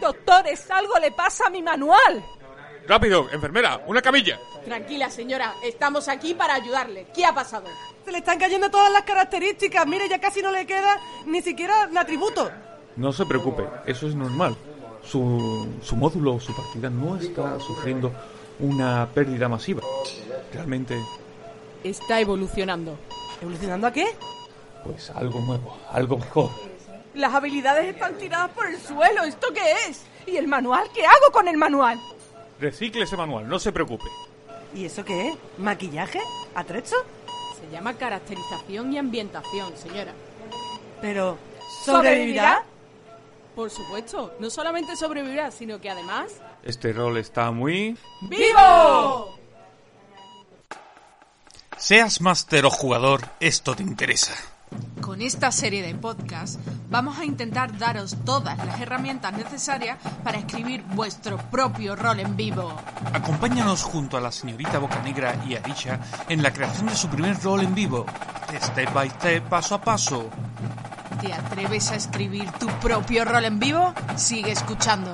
Doctores, algo le pasa a mi manual. Rápido, enfermera, una camilla. Tranquila, señora, estamos aquí para ayudarle. ¿Qué ha pasado? Se le están cayendo todas las características. Mire, ya casi no le queda ni siquiera el atributo. No se preocupe, eso es normal. Su, su módulo, su partida no está sufriendo una pérdida masiva. Realmente, Está evolucionando. ¿Evolucionando a qué? pues algo nuevo, algo mejor. Las habilidades están tiradas por el suelo. ¿Esto qué es? ¿Y el manual? ¿Qué hago con el manual? Recicle ese manual, no se preocupe. ¿Y eso qué es? ¿Maquillaje? ¿Atrecho? Se llama caracterización y ambientación, señora. Pero... ¿Sobrevivirá? Por supuesto, no solamente sobrevivirá, sino que además... Este rol está muy... ¡Vivo! Seas máster o jugador, esto te interesa. Con esta serie de podcasts vamos a intentar daros todas las herramientas necesarias para escribir vuestro propio rol en vivo. Acompáñanos junto a la señorita Bocanegra y Arisha en la creación de su primer rol en vivo. Step by step, paso a paso. ¿Te atreves a escribir tu propio rol en vivo? Sigue escuchando.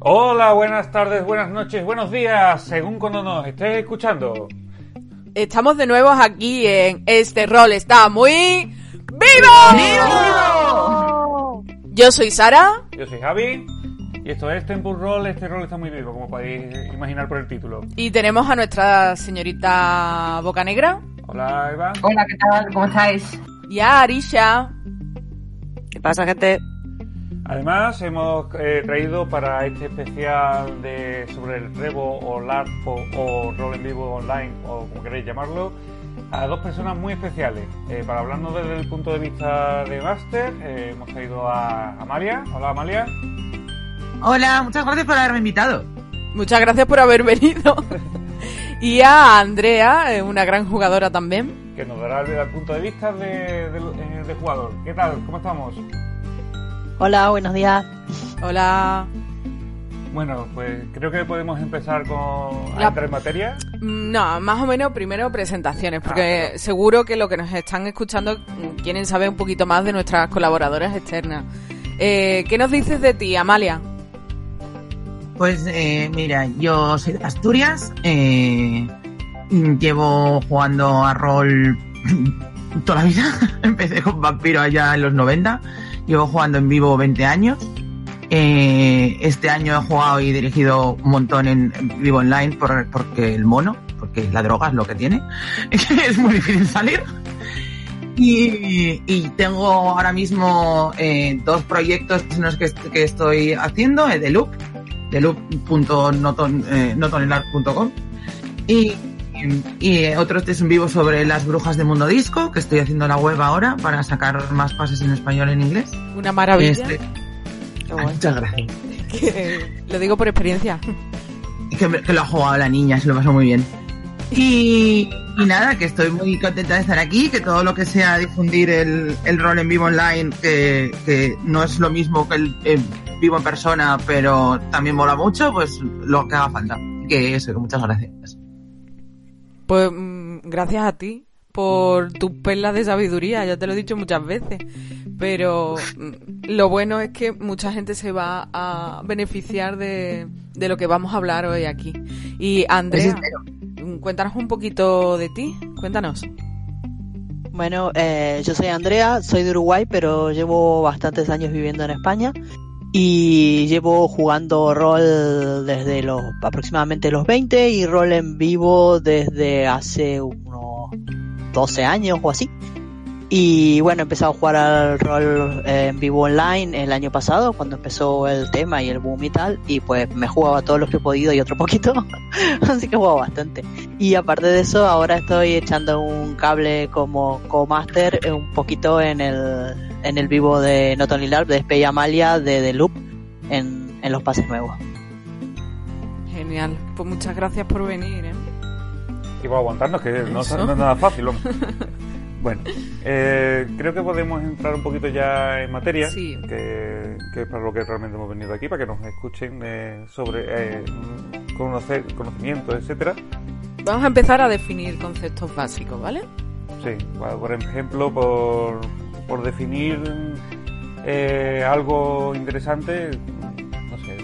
Hola, buenas tardes, buenas noches, buenos días, según cuando nos estés escuchando. Estamos de nuevo aquí en Este Rol está muy... ¡Vivo! Yo soy Sara. Yo soy Javi y esto es Tempus Roll. Este rol está muy vivo, como podéis imaginar por el título. Y tenemos a nuestra señorita Bocanegra Hola, Eva. Hola, ¿qué tal? ¿Cómo estáis? y a Arisha. ¿Qué pasa, gente? Además, hemos eh, traído para este especial de sobre el Revo o LARP o, rol en vivo online, o como queréis llamarlo, a dos personas muy especiales. Eh, para hablarnos desde el punto de vista de Master, eh, hemos traído a Amalia. Hola, Amalia. Hola, muchas gracias por haberme invitado. Muchas gracias por haber venido. y a Andrea, una gran jugadora también. que nos dará el, el punto de vista de, de- eh, de jugador. ¿Qué tal? ¿Cómo estamos? Hola, buenos días. Hola. Bueno, pues creo que podemos empezar con a La- entrar en materia. Mm, No, más o menos primero presentaciones, porque Ah, seguro que lo que nos están escuchando quieren saber un poquito más de nuestras colaboradoras externas. Eh, ¿Qué nos dices de ti, Amalia? Pues eh, mira, yo soy de Asturias, eh, llevo jugando a rol toda la vida, empecé con Vampiro allá en los 90, llevo jugando en vivo 20 años, Eh, este año he jugado y dirigido un montón en, vivo online por- porque el mono, porque la droga es lo que tiene, es muy difícil salir. Y, tengo ahora mismo eh, dos proyectos que, est- que estoy haciendo, eh, The Loop, theloop.notonelart.com y, y otro es un vivo sobre las brujas de Mundo Disco, que estoy haciendo la web ahora para sacar más pases en español y en inglés. Una maravilla. Este- Ah, muchas gracias. Que- lo digo por experiencia. que, que lo ha jugado la niña, se lo pasó muy bien. Y, y nada, que estoy muy contenta de estar aquí, que todo lo que sea difundir el, el rol en vivo online, que, que no es lo mismo que el eh, vivo en persona, pero también mola mucho, pues lo que haga falta. Que eso, que muchas gracias. Pues mm, gracias a ti por tus perlas de sabiduría, ya te lo he dicho muchas veces. Pero mm, lo bueno es que mucha gente se va a beneficiar de, de lo que vamos a hablar hoy aquí. Y Andrea, mm, cuéntanos un poquito de ti, cuéntanos. Bueno, eh, yo soy Andrea, soy de Uruguay, pero llevo bastantes años viviendo en España y llevo jugando rol desde los aproximadamente los 20 y rol en vivo desde hace unos 12 años o así. Y bueno, he empezado a jugar al rol eh, en vivo online el año pasado, cuando empezó el tema y el boom y tal, y pues me he jugado a todos los que he podido y otro poquito, así que he jugado bastante. Y aparte de eso, ahora estoy echando un cable como co-master eh, un poquito en el, en el vivo de Not Only Love, de Spey Amalia, de The Loop, en, en los pases nuevos. Genial. Pues muchas gracias por venir, ¿eh? Y por aguantarnos, que no es nada fácil. Bueno, eh, creo que podemos entrar un poquito ya en materia, Sí. que, que es para lo que realmente hemos venido aquí, para que nos escuchen eh, sobre eh, conocer, conocimientos, etcétera. Vamos a empezar a definir conceptos básicos, ¿vale? Sí, por por ejemplo, por, por definir eh, algo interesante,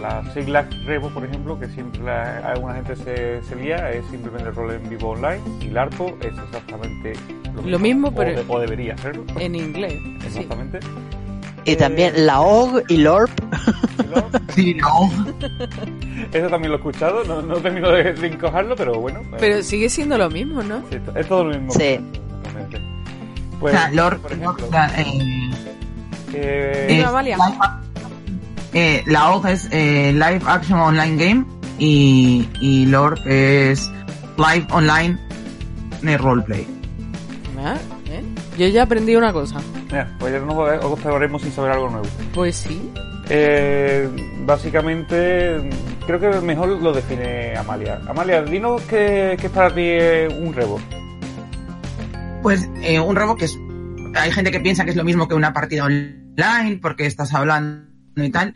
las siglas Revo, por ejemplo, que siempre la- alguna gente se, se lía, es simplemente rol en vivo online, y LARPO es exactamente lo mismo, Lo mismo, o pero- de- o debería serlo. En inglés. Sí. Exactamente. Y Eh, también la OG y LORP. y Sí, no. Eso también lo he escuchado, no, no termino de, de encojarlo, pero bueno. eh, Pero sigue siendo lo mismo, ¿no? sí, es todo lo mismo. Sí. Exactamente. O Pues, sea, Lord, por ejemplo, la, eh, eh, eh, la OG es eh, Live Action Online Game y, y Lord es Live Online Roleplay. Ah, ¿eh? Yo ya aprendí una cosa. mira, pues ya nos observaremos sin saber algo nuevo. Pues sí. Eh, básicamente, creo que mejor lo define Amalia. Amalia, dinos qué, qué es para ti eh, un rebo. Pues eh, un robo que es. Hay gente que piensa que es lo mismo que una partida online porque estás hablando y tal.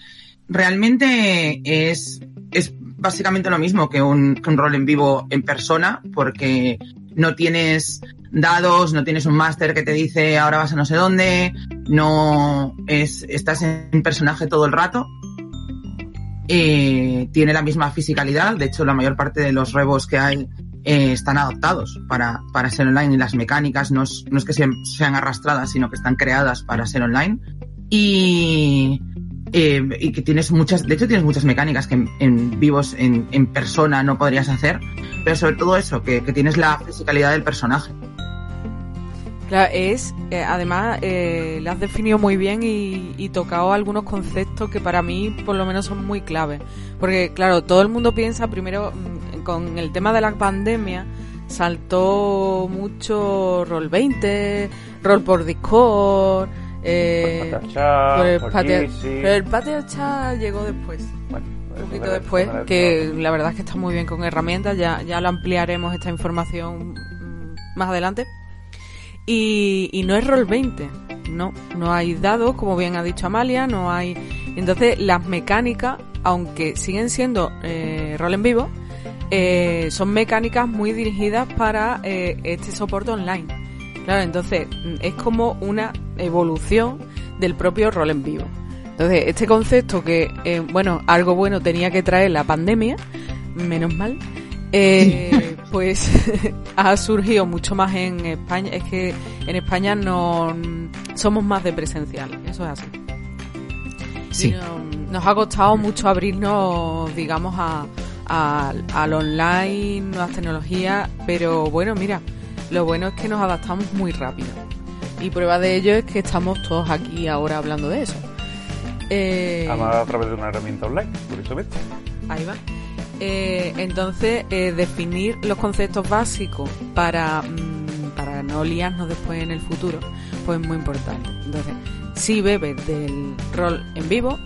Realmente es, es básicamente lo mismo que un, que rol en vivo en persona porque no tienes dados, no tienes un máster que te dice ahora vas a no sé dónde, no es, estás en personaje todo el rato. Eh, tiene la misma fisicalidad, de hecho la mayor parte de los rebos que hay eh, están adaptados para, para ser online y las mecánicas no es, no es que sean, sean arrastradas, sino que están creadas para ser online. Y, eh, y que tienes muchas, de hecho tienes muchas mecánicas que en, en vivos, en, en persona no podrías hacer, pero sobre todo eso, que, que tienes la fisicalidad del personaje. Claro, es, eh, además, eh, le has definido muy bien y, y tocado algunos conceptos que para mí, por lo menos, son muy claves. Porque, claro, todo el mundo piensa, primero, mm, con el tema de la pandemia, saltó mucho Roll 20, Roll por Discord, eh, el patio, pero el patio chat llegó después. Bueno, Un eso poquito después, que la verdad es que está muy bien con herramientas, ya, ya lo ampliaremos esta información mm, más adelante. Y, y no es roll 20, no, no hay dados, como bien ha dicho Amalia, no hay... Entonces las mecánicas, aunque siguen siendo eh, rol en vivo, eh, son mecánicas muy dirigidas para eh, este soporte online. Claro, entonces mm, es como una evolución del propio rol en vivo. Entonces, este concepto que, eh, bueno, algo bueno tenía que traer la pandemia, menos mal, eh, pues ha surgido mucho más en España. Es que en España no somos más de presencial, eso es así. Sí. No- nos ha costado mucho abrirnos, digamos, a, a- al online, nuevas tecnologías, pero bueno, mira, lo bueno es que nos adaptamos muy rápido. Y prueba de ello es que estamos todos aquí ahora hablando de eso. Eh, Además, a través de una herramienta online, curiosamente. Ahí va. Eh, entonces, eh, definir los conceptos básicos para, mm, para no liarnos después en el futuro, pues es muy importante. Entonces, si bebes del rol en vivo,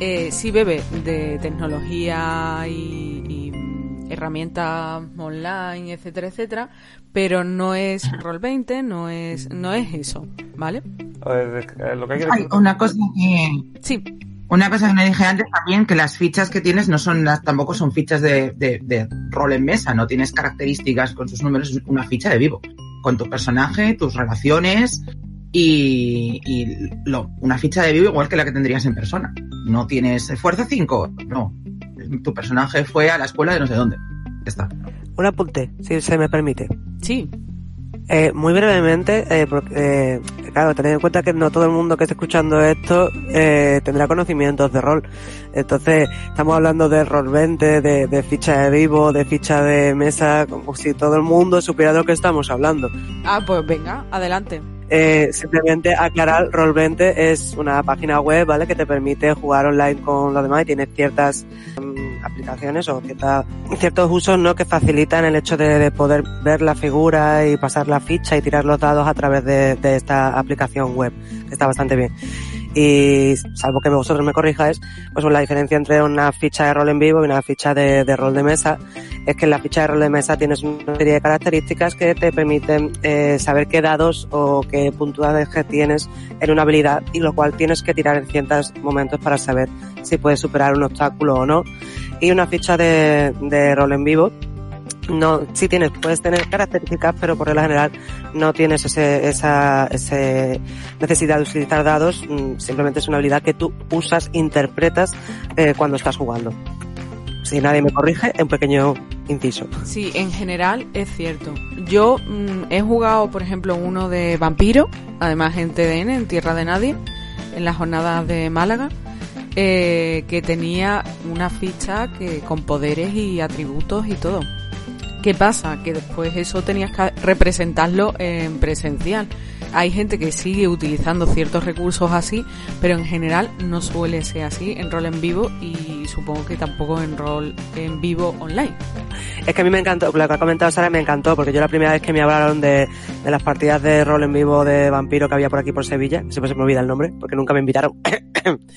eh, si bebes de tecnología y, y, herramientas online, etcétera, etcétera, pero no es rol 20, no es, no es eso, ¿vale? A ver, eh, lo que hay que Hay una cosa que, Sí, Una cosa que me dije antes también, que las fichas que tienes no son las, tampoco son fichas de, de, de rol en mesa, no tienes características con sus números, es una ficha de vivo, con tu personaje, tus relaciones y, y lo, una ficha de vivo igual que la que tendrías en persona. No tienes fuerza 5, no. Tu personaje fue a la escuela de no sé dónde. Ya está. Un apunte, si se me permite. sí, Eh, muy brevemente, eh, porque, eh, claro, tened en cuenta que no todo el mundo que esté escuchando esto eh, tendrá conocimientos de rol. Entonces, estamos hablando de rol 20, de, de ficha de vivo, de ficha de mesa, como si todo el mundo supiera de lo que estamos hablando. ah, pues venga, adelante. Eh, simplemente aclarar, Roll20 es una página web, ¿vale? Que te permite jugar online con los demás y tiene ciertas mm, aplicaciones o cierta- ciertos usos, ¿no? Que facilitan el hecho de, de poder ver la figura y pasar la ficha y tirar los dados a través de, de esta aplicación web, que está bastante bien. Y salvo que vosotros me corrijáis, pues la diferencia entre una ficha de rol en vivo y una ficha de, de rol de mesa es que en la ficha de rol de mesa tienes una serie de características que te permiten eh, saber qué dados o qué puntuaje tienes en una habilidad y lo cual tienes que tirar en ciertos momentos para saber si puedes superar un obstáculo o no. Y una ficha de, de rol en vivo no, sí tienes, puedes tener características, pero por regla general no tienes ese, esa, ese necesidad de utilizar dados, mm, simplemente es una habilidad que tú usas, interpretas eh, cuando estás jugando. Si nadie me corrige, un pequeño inciso. Sí, en general es cierto. Yo mm, he jugado, por ejemplo, uno de vampiro, además en TDN, en Tierra de Nadie, en las jornadas de Málaga, eh, que tenía una ficha que con poderes y atributos y todo. ¿Qué pasa? Que después eso tenías que representarlo en presencial. Hay gente que sigue utilizando ciertos recursos así, pero en general no suele ser así en rol en vivo y supongo que tampoco en rol en vivo online. Es que a mí me encantó, lo que ha comentado Sara me encantó, porque yo la primera vez que me hablaron de, de las partidas de rol en vivo de vampiro que había por aquí por Sevilla, siempre se me olvida el nombre, porque nunca me invitaron.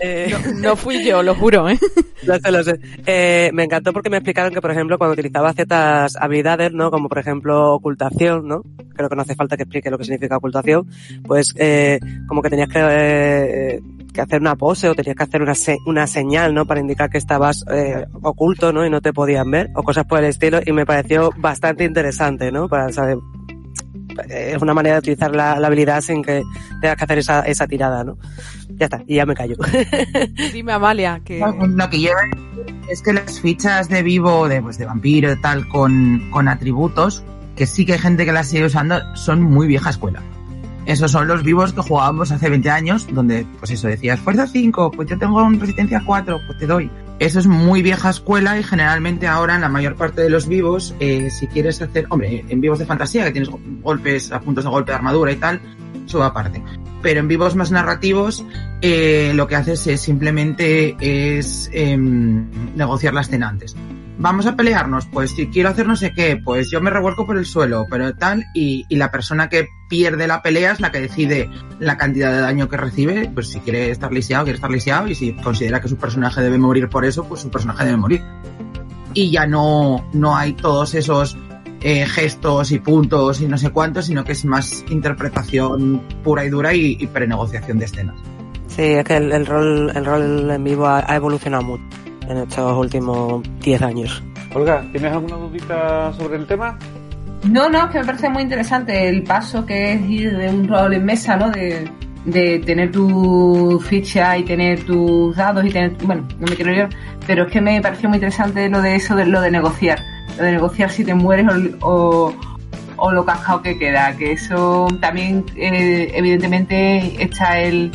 Eh, No, no fui yo, lo juro, ¿eh? Lo sé, lo sé. Eh, me encantó porque me explicaron que, por ejemplo, cuando utilizaba ciertas habilidades, ¿no? Como por ejemplo ocultación, ¿no? Creo que no hace falta que explique lo que significa ocultación. Pues, eh, como que tenías que, eh, que hacer una pose o tenías que hacer una, se- una señal, ¿no? Para indicar que estabas oculto, ¿no? Y no te podían ver o cosas por el estilo. Y me pareció bastante interesante, ¿no? Para saber es una manera de utilizar la, la habilidad sin que tengas que hacer esa, esa tirada, ¿no? Ya está, y ya me callo. Dime, Amalia, que... Lo que yo iba a decir es que las fichas de vivo, de, pues, de vampiro y tal, con, con atributos, que sí que hay gente que las sigue usando, son muy vieja escuela. Esos son los vivos que jugábamos hace 20 años, donde, pues eso, decías, fuerza 5, pues yo tengo un resistencia 4, pues te doy. Eso es muy vieja escuela y generalmente ahora en la mayor parte de los vivos, eh, si quieres hacer, hombre, en vivos de fantasía que tienes golpes a puntos de golpe de armadura y tal, eso va aparte. Pero en vivos más narrativos, eh, lo que haces es simplemente es em, negociar la escena antes. Vamos a pelearnos, pues si quiero hacer no sé qué, pues yo me revuelco por el suelo, pero tal, y, y la persona que pierde la pelea es la que decide la cantidad de daño que recibe, pues si quiere estar lisiado, quiere estar lisiado, y si considera que su personaje debe morir por eso, pues su personaje debe morir. Y ya no, no hay todos esos eh, gestos y puntos y no sé cuántos, sino que es más interpretación pura y dura y, y prenegociación de escenas. Sí, es que el, rol, el rol en vivo ha evolucionado mucho en estos últimos 10 años. Olga, ¿tienes alguna dudita sobre el tema? No, no, es que me parece muy interesante el paso que es ir de un rol en mesa, ¿no? De, de tener tu ficha y tener tus dados y tener, bueno, no me quiero ir, pero es que me pareció muy interesante lo de eso, de lo de negociar, lo de negociar si te mueres o, o, o lo cascado que queda, que eso también eh, evidentemente está el,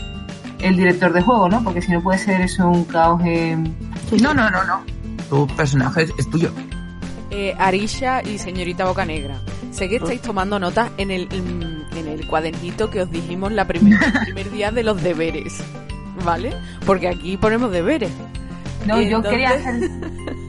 el director de juego, ¿no? Porque si no puede ser eso un caos en... No, no, no, no. Tu personaje es, es tuyo. Eh, Arisha y señorita Boca Negra. Sé que estáis tomando notas en el, en, el cuadernito que os dijimos la primer, el primer día de los deberes, ¿vale? Porque aquí ponemos deberes. No, yo entonces- quería hacer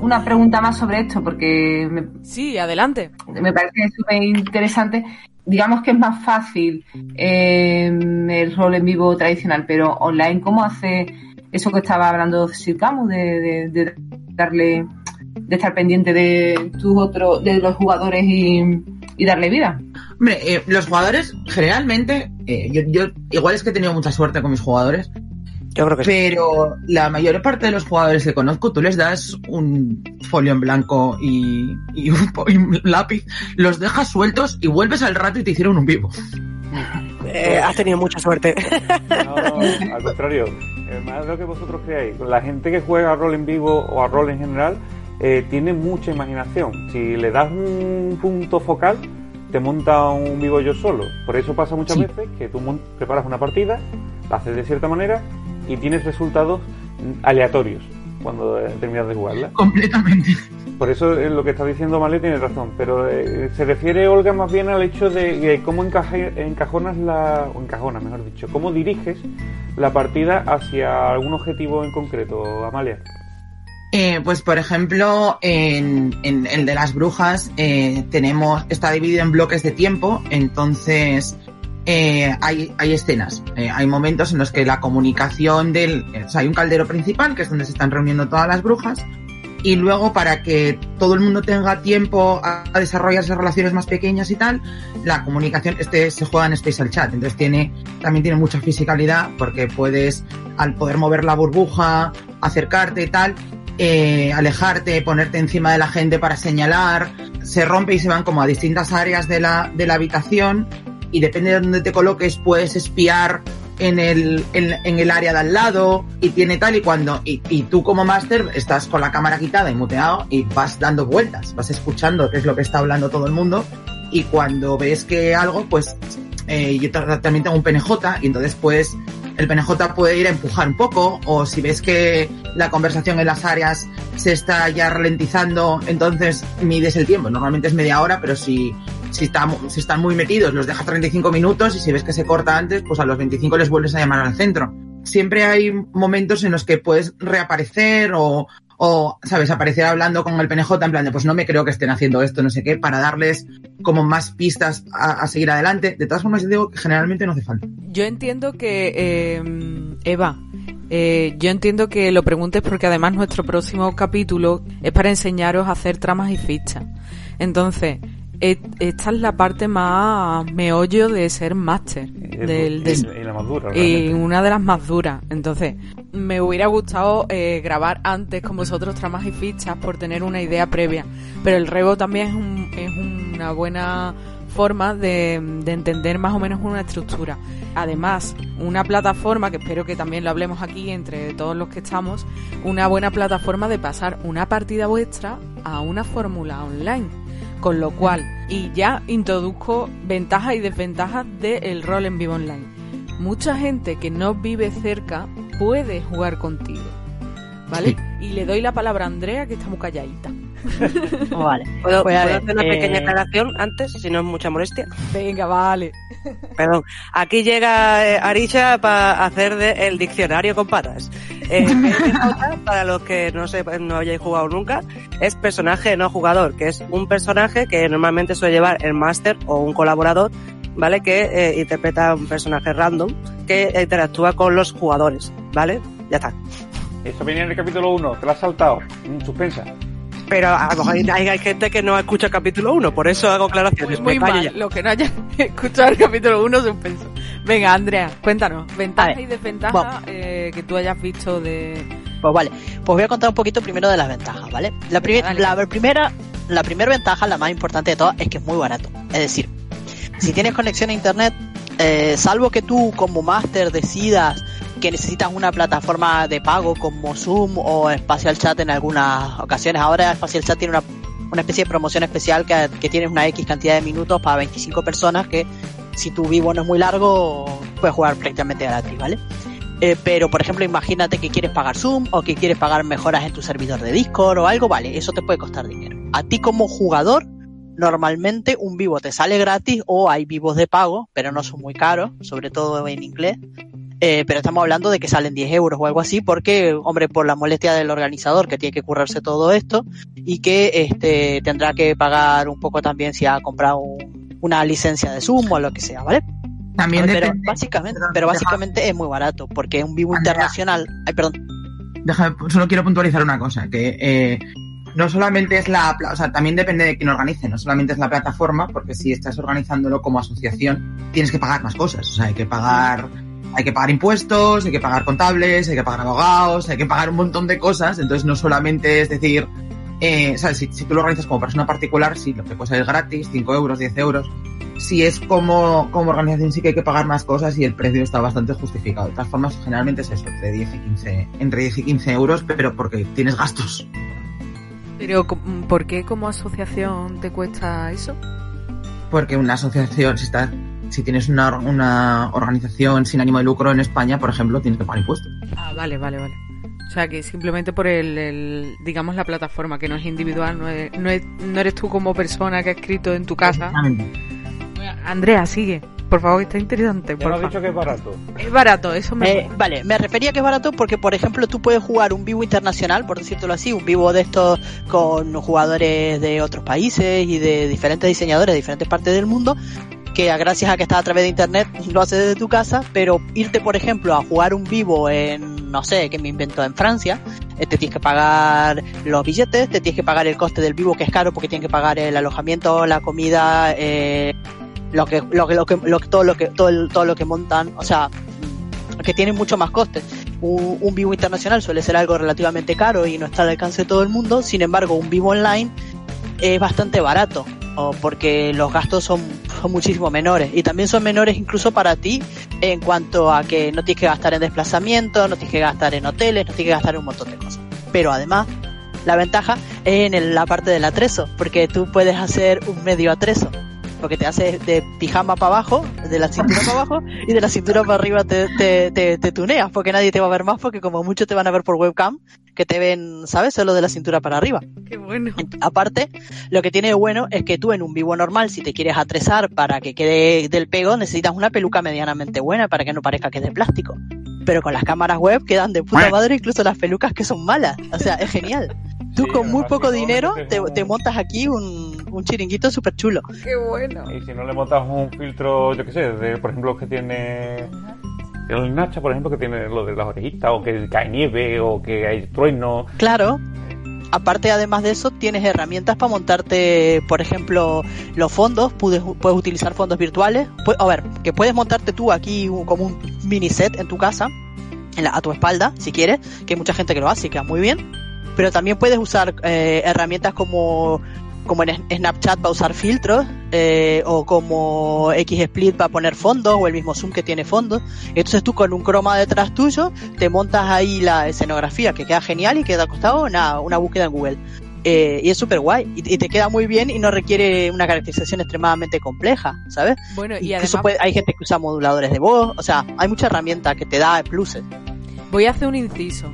una pregunta más sobre esto porque me, Sí, adelante. me parece súper interesante. Digamos que es más fácil eh, el rol en vivo tradicional, pero online, ¿cómo hace eso que estaba hablando Sir Camus de, de- de darle, de estar pendiente de tus otros, de los jugadores y, y darle vida? Hombre, eh, los jugadores generalmente, eh, yo, yo igual es que he tenido mucha suerte con mis jugadores, Yo creo que sí. pero la mayor parte de los jugadores que conozco, tú les das un folio en blanco y, y un, po- y un lápiz, los dejas sueltos y vuelves al rato y te hicieron un vivo. Eh, has tenido mucha suerte. No, al contrario. Más de lo que vosotros creáis. La gente que juega a rol en vivo o a rol en general eh, tiene mucha imaginación. Si le das un punto focal, te monta un vivo yo solo. Por eso pasa muchas Sí. veces que tú preparas una partida, la haces de cierta manera y tienes resultados aleatorios cuando terminas de jugarla. Completamente. Por eso eh, lo que está diciendo Male tiene razón, pero eh, se refiere Olga más bien al hecho de cómo encaje- encajonas la, o encajonas, mejor dicho, cómo diriges la partida hacia algún objetivo en concreto, Amalia. Eh, pues por ejemplo, en, en el de las brujas eh, tenemos, está dividido en bloques de tiempo, entonces eh, hay, hay escenas, eh, hay momentos en los que la comunicación del, o sea, hay un caldero principal que es donde se están reuniendo todas las brujas y luego para que todo el mundo tenga tiempo a, a desarrollar esas relaciones más pequeñas y tal, la comunicación este se juega en Spatial Chat, entonces tiene también tiene mucha fisicalidad porque puedes al poder mover la burbuja, acercarte y tal, eh, alejarte, ponerte encima de la gente para señalar, se rompe y se van como a distintas áreas de la, de la habitación y depende de dónde te coloques puedes espiar en el, en, el área de al lado y tiene tal y cuando y, tú como máster estás con la cámara quitada y muteado y vas dando vueltas, vas escuchando qué es lo que está hablando todo el mundo y cuando ves que algo pues eh, yo ta- también tengo un PNJ y entonces pues el PNJ puede ir a empujar un poco o si ves que la conversación en las áreas se está ya ralentizando, entonces mides el tiempo. Normalmente es media hora, pero si, si, están muy metidos los dejas 35 minutos y si ves que se corta antes, pues a los 25 les vuelves a llamar al centro. Siempre hay momentos en los que puedes reaparecer o, o, sabes, aparecer hablando con el PNJ en plan de, pues no me creo que estén haciendo esto, no sé qué, para darles como más pistas a, seguir adelante. De todas formas, yo digo que generalmente no hace falta. Yo entiendo que, eh, Eva, eh, yo entiendo que lo preguntes porque además nuestro próximo capítulo es para enseñaros a hacer tramas y fichas. Entonces, esta es la parte más meollo de ser máster. Del, y, de- y la más dura, y una de las más duras. Entonces, me hubiera gustado eh, grabar antes con vosotros tramas y fichas por tener una idea previa. Pero el rebo también es, un- es una buena forma de, de entender más o menos una estructura. Además, una plataforma, que espero que también lo hablemos aquí entre todos los que estamos, una buena plataforma de pasar una partida vuestra a una fórmula online. Con lo cual, y ya introduzco ventajas y desventajas del rol en vivo online. Mucha gente que no vive cerca puede jugar contigo. ¿Vale? Y le doy la palabra a Andrea, que está muy calladita. Vale. ¿Puedo, Pues a puedo hacer una eh, pequeña aclaración antes, si no es mucha molestia? Venga, vale. Perdón. Aquí llega eh, Arisha para hacer de el diccionario con patas. Eh, para los que no sepan, no hayáis jugado nunca, es personaje no jugador, que es un personaje que normalmente suele llevar el máster o un colaborador, ¿vale? Que eh, interpreta un personaje random que interactúa con los jugadores, ¿vale? Ya está. Eso venía en el capítulo 1, te lo has saltado. Mm, suspensa. Pero a lo mejor hay, hay gente que no escucha el capítulo 1, por eso hago aclaraciones. Muy mal. ya. Lo que no haya escuchado el capítulo 1 suspenso. Venga, Andrea, cuéntanos. Ventajas y desventajas eh, que tú hayas visto de. Pues vale, pues voy a contar un poquito primero de las ventajas, ¿vale? La, primer- Dale. la primera, la primera ventaja, la más importante de todas, es que es muy barato. Es decir, si tienes conexión a internet, eh, salvo que tú como máster decidas que necesitas una plataforma de pago como Zoom o Spatial Chat en algunas ocasiones. Ahora Spatial Chat tiene una, una especie de promoción especial que, que tienes una X cantidad de minutos para 25 personas que si tu vivo no es muy largo puedes jugar prácticamente gratis, ¿vale? Eh, pero, por ejemplo, imagínate que quieres pagar Zoom o que quieres pagar mejoras en tu servidor de Discord o algo, vale, eso te puede costar dinero. A ti como jugador, normalmente un vivo te sale gratis o hay vivos de pago, pero no son muy caros, sobre todo en inglés. Eh, pero estamos hablando de que salen 10 euros o algo así, porque, hombre, por la molestia del organizador que tiene que currarse todo esto y que este tendrá que pagar un poco también si ha comprado un- una licencia de Zoom o lo que sea, ¿vale? También pero depende- básicamente, pero deja- básicamente es muy barato, porque es un vivo internacional. Ay, perdón. Déjame, solo quiero puntualizar una cosa, que eh, no solamente es la, o sea, también depende de quién organice, no solamente es la plataforma, porque si estás organizándolo como asociación, tienes que pagar más cosas, o sea, hay que pagar, hay que pagar impuestos, hay que pagar contables, hay que pagar abogados, hay que pagar un montón de cosas, entonces no solamente es decir, eh, ¿sabes? Si, si tú lo organizas como persona particular, sí, lo que puede ser gratis, 5 euros, 10 euros. Si es como, como organización, sí que hay que pagar más cosas y el precio está bastante justificado. De todas formas, generalmente es eso, entre 10 y 15, entre 10 y 15 euros, pero porque tienes gastos. Pero, ¿por qué como asociación te cuesta eso? Porque una asociación, si estás, si tienes una, una organización sin ánimo de lucro en España, por ejemplo, tienes que pagar impuestos. Ah, vale, vale, vale. O sea, que simplemente por el, el, digamos, la plataforma, que no es individual, no, es, no, es- no eres tú como persona que ha escrito en tu casa. Andrea, sigue. Por favor, está interesante. Por has dicho que es barato. Es barato, eso me... Eh, vale, me refería que es barato porque, por ejemplo, tú puedes jugar un vivo internacional, por decírtelo así, un vivo de estos con jugadores de otros países y de diferentes diseñadores de diferentes partes del mundo, que gracias a que estás a través de internet lo haces desde tu casa, pero irte, por ejemplo, a jugar un vivo en, no sé, que me invento en Francia, eh, te tienes que pagar los billetes, te tienes que pagar el coste del vivo, que es caro porque tienes que pagar el alojamiento, la comida, eh, lo que, lo lo que, lo todo lo que, todo, todo lo que montan, o sea, que tienen mucho más costes. Un, un vivo internacional suele ser algo relativamente caro y no está al alcance de todo el mundo, sin embargo, un vivo online es bastante barato, porque los gastos son, muchísimo menores y también son menores incluso para ti en cuanto a que no tienes que gastar en desplazamiento, no tienes que gastar en hoteles, no tienes que gastar en un montón de cosas. Pero además, la ventaja es en la parte del atrezo, porque tú puedes hacer un medio atrezo. Porque te haces de pijama para abajo, de la cintura para abajo, y de la cintura para arriba te, te, te, te tuneas, porque nadie te va a ver más, porque como mucho te van a ver por webcam, que te ven, ¿sabes? Solo de la cintura para arriba. Qué bueno. Aparte, lo que tiene de bueno es que tú en un vivo normal, si te quieres atresar para que quede del pego, necesitas una peluca medianamente buena para que no parezca que es de plástico. Pero con las cámaras web quedan de puta madre incluso las pelucas que son malas. O sea, es genial. Tú Sí, con muy poco dinero te, te montas aquí un, un chiringuito súper chulo. Qué bueno. Y si no le montas un filtro, yo qué sé, de, por ejemplo, que tiene el Nacha, por ejemplo, que tiene lo de las orejitas, o que cae nieve, o que hay trueno. Claro. Aparte, además de eso, tienes herramientas para montarte, por ejemplo, los fondos. Puedes, puedes utilizar fondos virtuales. Pu- a ver, que puedes montarte tú aquí un- como un mini set en tu casa, en la- a tu espalda, si quieres, que hay mucha gente que lo hace y queda muy bien. Pero también puedes usar eh, herramientas como, como en Snapchat para usar filtros, eh, o como XSplit para poner fondos, o el mismo Zoom que tiene fondos. Entonces tú con un croma detrás tuyo te montas ahí la escenografía que queda genial y queda costado una, una búsqueda en Google. Eh, y es súper guay y, y te queda muy bien y no requiere una caracterización extremadamente compleja, ¿sabes? Bueno, y Incluso además puede- hay gente que usa moduladores de voz, o sea, hay mucha herramienta que te da pluses. voy a hacer un inciso.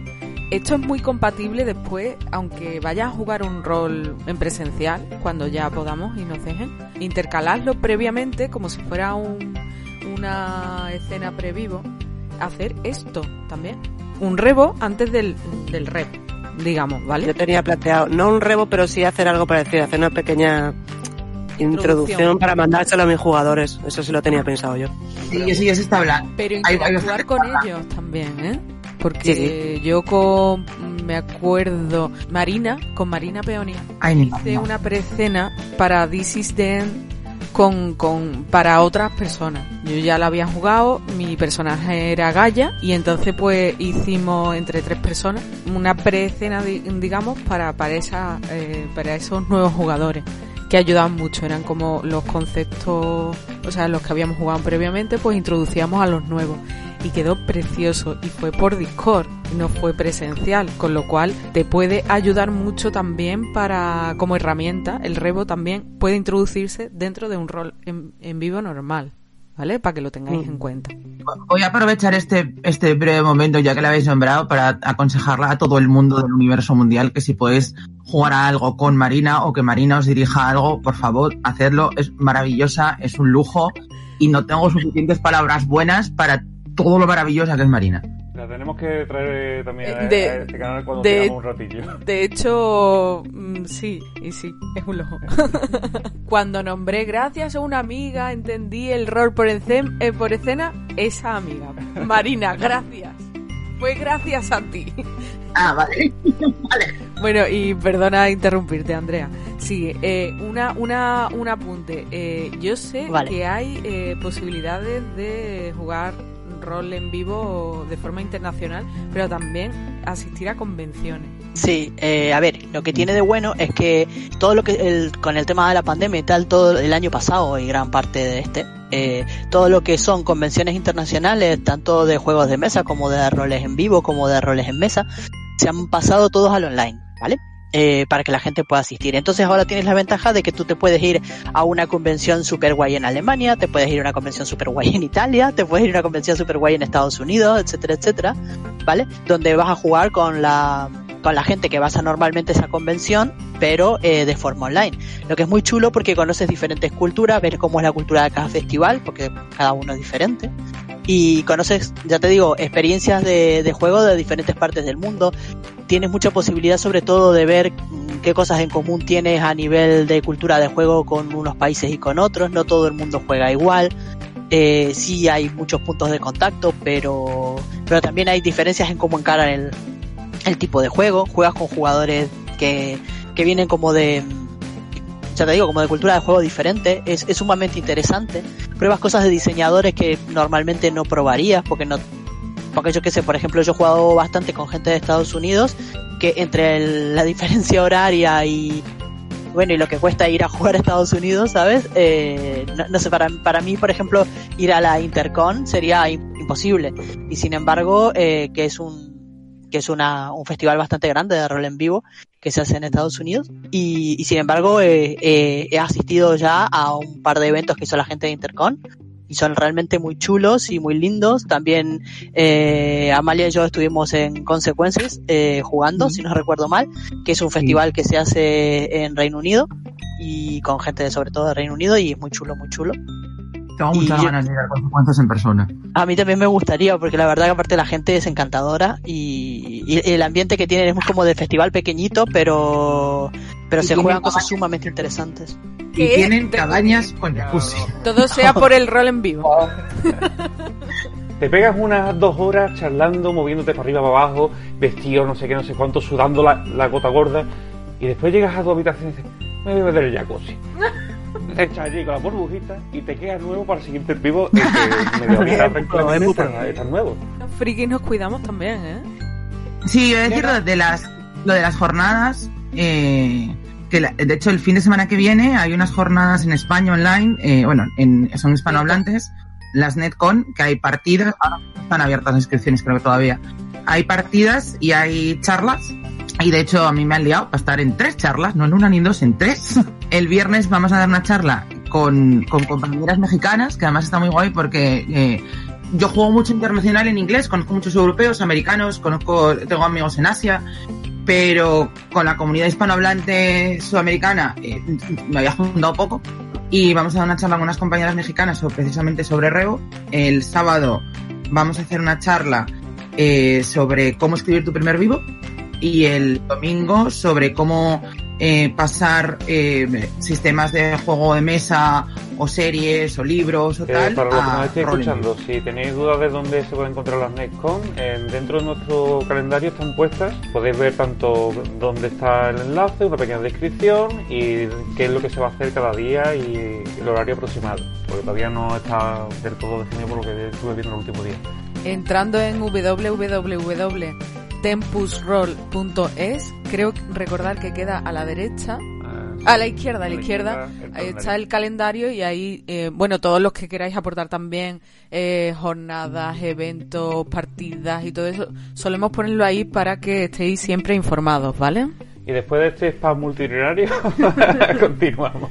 Esto es muy compatible después, aunque vayas a jugar un rol en presencial, cuando ya podamos y nos dejen, intercalarlo previamente como si fuera un, una escena previvo, hacer esto también. Un rebo antes del, del rep, digamos, ¿vale? Yo tenía planteado, no un rebo, pero sí hacer algo parecido, hacer una pequeña introducción para mandárselo a mis jugadores. Eso sí lo tenía pensado yo. Sí, eso ya se está hablando. Pero Hay- hay interactuar con ellos también, ¿eh? Porque Sí, yo con, me acuerdo, Marina, con Marina Peonia, Ay, hice una precena para This is the End con, con, para otras personas. Yo ya la había jugado, mi personaje era Gaia, y entonces pues hicimos entre tres personas una precena, di- digamos, para, para, esa, eh, para esos nuevos jugadores que ayudaban mucho, eran como los conceptos, o sea, los que habíamos jugado previamente, pues introducíamos a los nuevos y quedó precioso y fue por Discord, no fue presencial, con lo cual te puede ayudar mucho también para como herramienta, el rebo también puede introducirse dentro de un rol en, en vivo normal, ¿vale? Para que lo tengáis en cuenta. Voy a aprovechar este, este breve momento, ya que la habéis nombrado, para aconsejarla a todo el mundo del universo mundial que si podéis jugar a algo con Marina o que Marina os dirija a algo, por favor, hacedlo. Es maravillosa, es un lujo y no tengo suficientes palabras buenas para todo lo maravillosa que es Marina. La tenemos que traer también a, Eh, de- a este canal cuando de- tengamos un ratillo. De hecho, mm, sí, y sí, es un lojo. Cuando nombré gracias a una amiga, entendí el rol por, encem- eh, por escena, esa amiga. Marina, gracias. Fue gracias a ti. Ah, vale. Bueno, y perdona interrumpirte, Andrea. Sí, eh, una, una, un apunte. Eh, yo sé Vale. que hay eh, posibilidades de jugar rol en vivo de forma internacional, pero también asistir a convenciones. Sí, eh, a ver, lo que tiene de bueno es que todo lo que el, con el tema de la pandemia y tal, todo el año pasado y gran parte de este, eh, todo lo que son convenciones internacionales, tanto de juegos de mesa como de roles en vivo, como de roles en mesa, se han pasado todos al online, ¿vale? Eh, para que la gente pueda asistir. Entonces ahora tienes la ventaja de que tú te puedes ir a una convención super guay en Alemania, te puedes ir a una convención super guay en Italia, te puedes ir a una convención super guay en Estados Unidos, etcétera, etcétera ¿vale? Donde vas a jugar con la con la gente que vas a normalmente esa convención, pero eh, de forma online. Lo que es muy chulo porque conoces diferentes culturas, ves cómo es la cultura de cada festival, porque cada uno es diferente. Y conoces, ya te digo, experiencias de, de juego de diferentes partes del mundo. Tienes mucha posibilidad sobre todo de ver qué cosas en común tienes a nivel de cultura de juego con unos países y con otros. No todo el mundo juega igual. Eh, sí hay muchos puntos de contacto, pero, pero también hay diferencias en cómo encaran el, el tipo de juego, juegas con jugadores que, que vienen como de, ya te digo, como de cultura de juego diferente, es, es sumamente interesante. Pruebas cosas de diseñadores que normalmente no probarías, porque no, porque yo que sé, por ejemplo, yo he jugado bastante con gente de Estados Unidos, que entre la diferencia horaria y, bueno, y lo que cuesta ir a jugar a Estados Unidos, ¿sabes? Eh, no, sé, para, para mí, por ejemplo, ir a la Intercon sería im- imposible. Y sin embargo, eh, que es un, que es una, un festival bastante grande de rol en vivo que se hace en Estados Unidos. Y, sin embargo, eh, he asistido ya a un par de eventos que hizo la gente de Intercon. Y son realmente muy chulos y muy lindos. También eh, Amalia y yo estuvimos en Consequences eh, jugando, si no recuerdo mal, que es un festival que se hace en Reino Unido y con gente de, sobre todo de Reino Unido y es muy chulo, muy chulo. Tengo Y muchas yo- ganas de ir a consecuencias en persona. A mí también me gustaría, porque la verdad que aparte la gente es encantadora y, y el ambiente que tienen es como de festival pequeñito, pero, pero Y se juegan cosas cabañas. sumamente interesantes. Y ¿Qué? tienen cabañas con jacuzzi. Todo sea por el rol en vivo. Te pegas unas dos horas charlando, moviéndote para arriba, para abajo, vestido, no sé qué, no sé cuánto, sudando la, la gota gorda, y después llegas a tu habitación y dices, me voy a beber el jacuzzi. Te echas allí con la burbujita y te quedas nuevo para el siguiente en vivo que medio vida tranquilamente estás, estás nuevo. Los frikis nos cuidamos también, ¿eh? Sí, yo decir lo de las, lo de las jornadas, eh, que la- de hecho el fin de semana que viene hay unas jornadas en España online, eh, bueno, en, son hispanohablantes, las NetCon, que hay partidas, ahora están abiertas las inscripciones creo que todavía, hay partidas y hay charlas, y de hecho a mí me han liado para estar en tres charlas, no en una ni en dos, en tres. El viernes vamos a dar una charla con, con compañeras mexicanas, que además está muy guay porque eh, yo juego mucho internacional en inglés, conozco muchos europeos, americanos, conozco, tengo amigos en Asia, pero con la comunidad hispanohablante sudamericana eh, me había juntado poco y vamos a dar una charla con unas compañeras mexicanas sobre- precisamente sobre Revo. El sábado vamos a hacer una charla eh, sobre cómo escribir tu primer vivo y el domingo sobre cómo eh, pasar eh, sistemas de juego de mesa o series o libros o Eh, tal para los que nos estéis escuchando, si tenéis dudas de dónde se pueden encontrar las NetCon, eh, dentro de nuestro calendario están puestas. Podéis ver tanto dónde está el enlace, una pequeña descripción y qué es lo que se va a hacer cada día y el horario aproximado. Porque todavía no está del todo definido por lo que estuve viendo el último día. Entrando en www.tempusroll.es, creo recordar que queda a la derecha. A la izquierda, a la izquierda, ahí está el calendario y ahí, eh, bueno, todos los que queráis aportar también eh, jornadas, eventos, partidas y todo eso, solemos ponerlo ahí para que estéis siempre informados, ¿vale? Y después de este spam multitudinario, continuamos.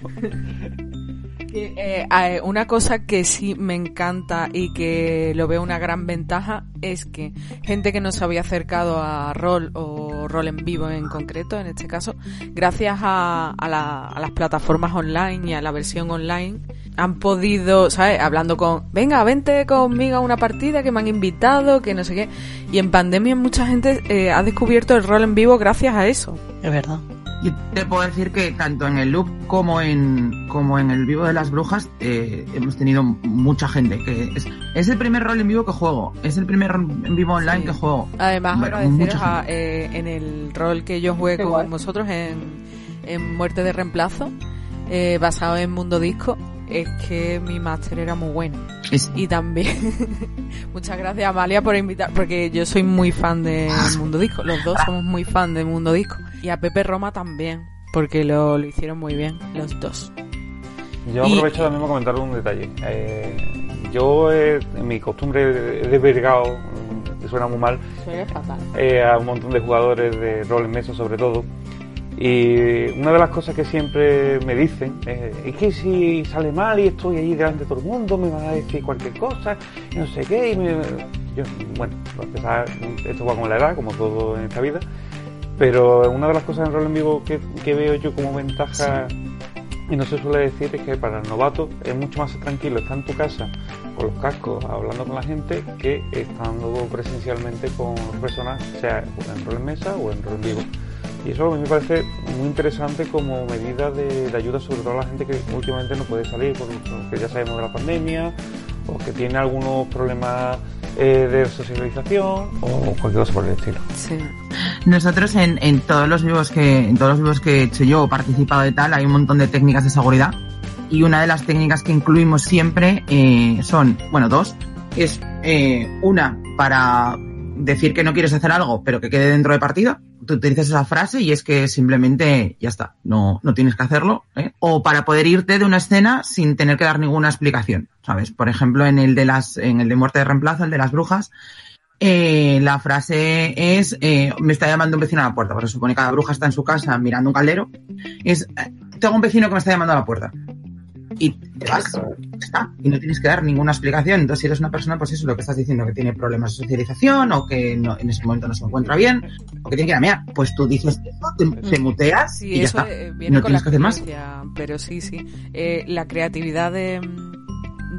Eh, una cosa que sí me encanta y que lo veo una gran ventaja es que gente que no se había acercado a rol o rol en vivo en concreto, en este caso, gracias a, a la- las plataformas online y a la versión online, han podido, ¿sabes? Hablando con, venga, vente conmigo a una partida que me han invitado, que no sé qué. Y en pandemia mucha gente eh, ha descubierto el rol en vivo gracias a eso. Es verdad. Yo te puedo decir que tanto en el loop como en como en el vivo de las brujas eh, hemos tenido mucha gente que es, es el primer rol en vivo que juego es el primer rol en vivo online Sí. que juego Además, Bueno, agradeceros a, eh, en el rol que yo jugué Qué con guay. vosotros en, en Muerte de Reemplazo, eh, basado en Mundo Disco, es que mi máster era muy bueno. Es- Y también, muchas gracias Amalia por invitar, porque yo soy muy fan de Mundo Disco, los dos somos muy fan de Mundo Disco. Y a Pepe Roma también, porque lo, lo hicieron muy bien, los dos. Yo Y- aprovecho también para comentar un detalle. Eh, yo, eh, en mi costumbre, he desvergado, mm, que suena muy mal, Suena fatal. eh, a un montón de jugadores de rol en mesa sobre todo. Y una de las cosas que siempre me dicen es, es que si sale mal y estoy ahí delante de todo el mundo, me van a decir cualquier cosa y no sé qué. Y me... yo, bueno, empezar, esto va con la edad, como todo en esta vida, pero una de las cosas en rol en vivo que, que veo yo como ventaja y no se suele decir es que para el novato es mucho más tranquilo estar en tu casa con los cascos hablando con la gente que estando presencialmente con personas, sea en rol en mesa o en rol en vivo. Y eso a mí me parece muy interesante como medida de, de ayuda sobre todo a la gente que últimamente no puede salir porque ya sabemos de la pandemia o que tiene algunos problemas eh, de socialización o cualquier cosa por el estilo. Sí. Nosotros en, en todos los vivos que en todos los vivos que he hecho yo o participado de tal hay un montón de técnicas de seguridad y una de las técnicas que incluimos siempre eh, son bueno dos es eh, una para decir que no quieres hacer algo pero que quede dentro de partida tú utilizas esa frase y es que simplemente ya está no no tienes que hacerlo ¿eh? o para poder irte de una escena sin tener que dar ninguna explicación sabes por ejemplo en el de las en el de muerte de reemplazo el de las brujas eh, la frase es, eh, me está llamando un vecino a la puerta, porque se supone que cada bruja está en su casa mirando un caldero. Es, eh, tengo un vecino que me está llamando a la puerta. Y te vas, está, y no tienes que dar ninguna explicación. Entonces, si eres una persona, pues eso es lo que estás diciendo, que tiene problemas de socialización, o que no, en ese momento no se encuentra bien, o que tiene que ir a mear. Pues tú dices eso, te, te muteas Sí, y ya eso está. eh, viene no con la tienes que hacer más. pero sí, sí. Eh, la creatividad de,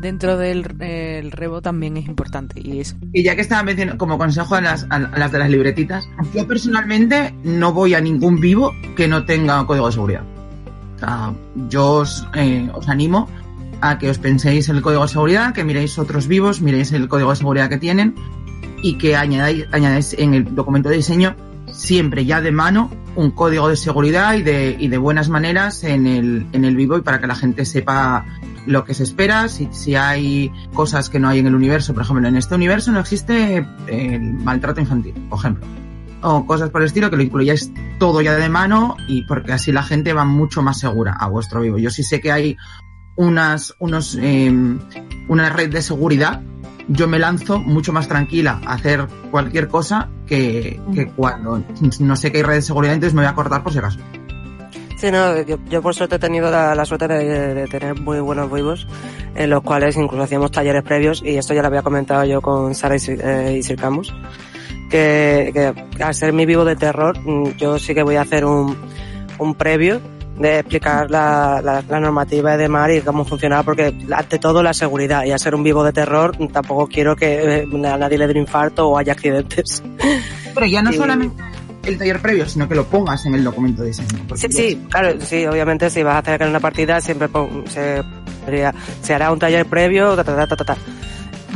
dentro del el rebo también es importante y eso. Y ya que estaba mencionando como consejo a las, a las de las libretitas, yo personalmente no voy a ningún vivo que no tenga código de seguridad. Sea, yo os, eh, os animo a que os penséis el código de seguridad, que miréis otros vivos, miréis el código de seguridad que tienen y que añadáis, añadáis en el documento de diseño siempre ya de mano un código de seguridad y de, y de buenas maneras en el, en el vivo y para que la gente sepa lo que se espera, si, si hay cosas que no hay en el universo, por ejemplo, en este universo no existe el maltrato infantil, por ejemplo, o cosas por el estilo que lo incluyáis todo ya de mano y porque así la gente va mucho más segura a vuestro vivo. Yo sí sé que hay unas, unos, eh, una red de seguridad, yo me lanzo mucho más tranquila a hacer cualquier cosa que, que cuando no sé que hay red de seguridad, entonces me voy a cortar por si acaso. Sí, no, yo, yo por suerte he tenido la, la suerte de, de tener muy buenos vivos, en los cuales incluso hacíamos talleres previos, y esto ya lo había comentado yo con Sara y, eh, y Sir Camus, que, que al ser mi vivo de terror, mm, yo sí que voy a hacer un, un previo de explicar la, la, la normativa y demás y cómo funcionaba, porque ante todo la seguridad, y al ser un vivo de terror, tampoco quiero que eh, a nadie le dé un infarto o haya accidentes. Pero ya no solamente el taller previo, sino que lo pongas en el documento de diseño. Sí, sí, claro, sí, obviamente si vas a hacer una partida siempre pon- se, se hará un taller previo, ta, ta, ta, ta, ta, ta.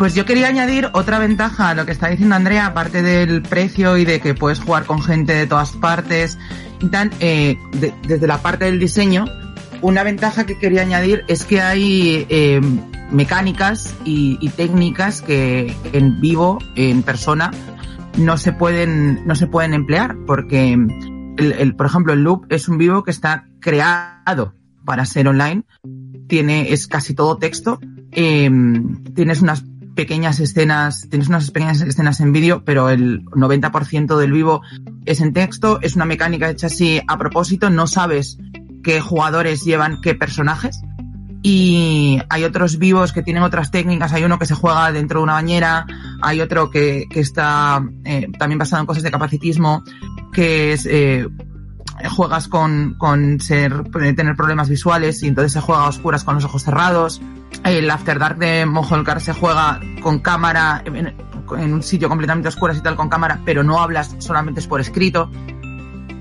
Pues yo quería añadir otra ventaja a lo que está diciendo Andrea, aparte del precio y de que puedes jugar con gente de todas partes y tal, eh, de- desde la parte del diseño, una ventaja que quería añadir es que hay eh, mecánicas y, técnicas que en vivo, en persona, no se pueden, no se pueden emplear, porque el, el- por ejemplo, el loop es un vivo que está creado para ser online, tiene, es casi todo texto, eh, tienes unas pequeñas escenas, tienes unas pequeñas escenas en vídeo, pero el 90% del vivo es en texto, es una mecánica hecha así a propósito, no sabes qué jugadores llevan qué personajes. Y hay otros vivos que tienen otras técnicas, hay uno que se juega dentro de una bañera, hay otro que, que está eh, también basado en cosas de capacitismo, que es eh, juegas con, con ser, tener problemas visuales y entonces se juega a oscuras con los ojos cerrados. El After Dark de Moholkar se juega con cámara en, un sitio completamente oscuro tal con cámara, pero no hablas, solamente es por escrito.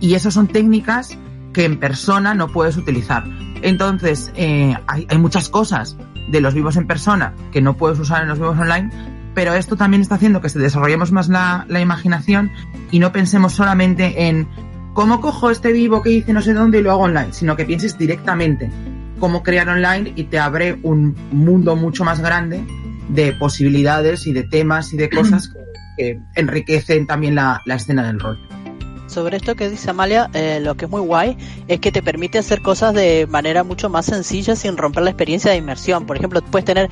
Y esas son técnicas que en persona no puedes utilizar. Entonces, eh, hay, hay muchas cosas de los vivos en persona que no puedes usar en los vivos online, pero esto también está haciendo que se desarrollemos más la, la imaginación y no pensemos solamente en cómo cojo este vivo que hice no sé dónde y lo hago online, sino que pienses directamente cómo crear online y te abre un mundo mucho más grande de posibilidades y de temas y de cosas que, que enriquecen también la, la escena del rol. Sobre esto que dice Amalia, eh, lo que es muy guay es que te permite hacer cosas de manera mucho más sencilla sin romper la experiencia de inmersión. Por ejemplo, puedes tener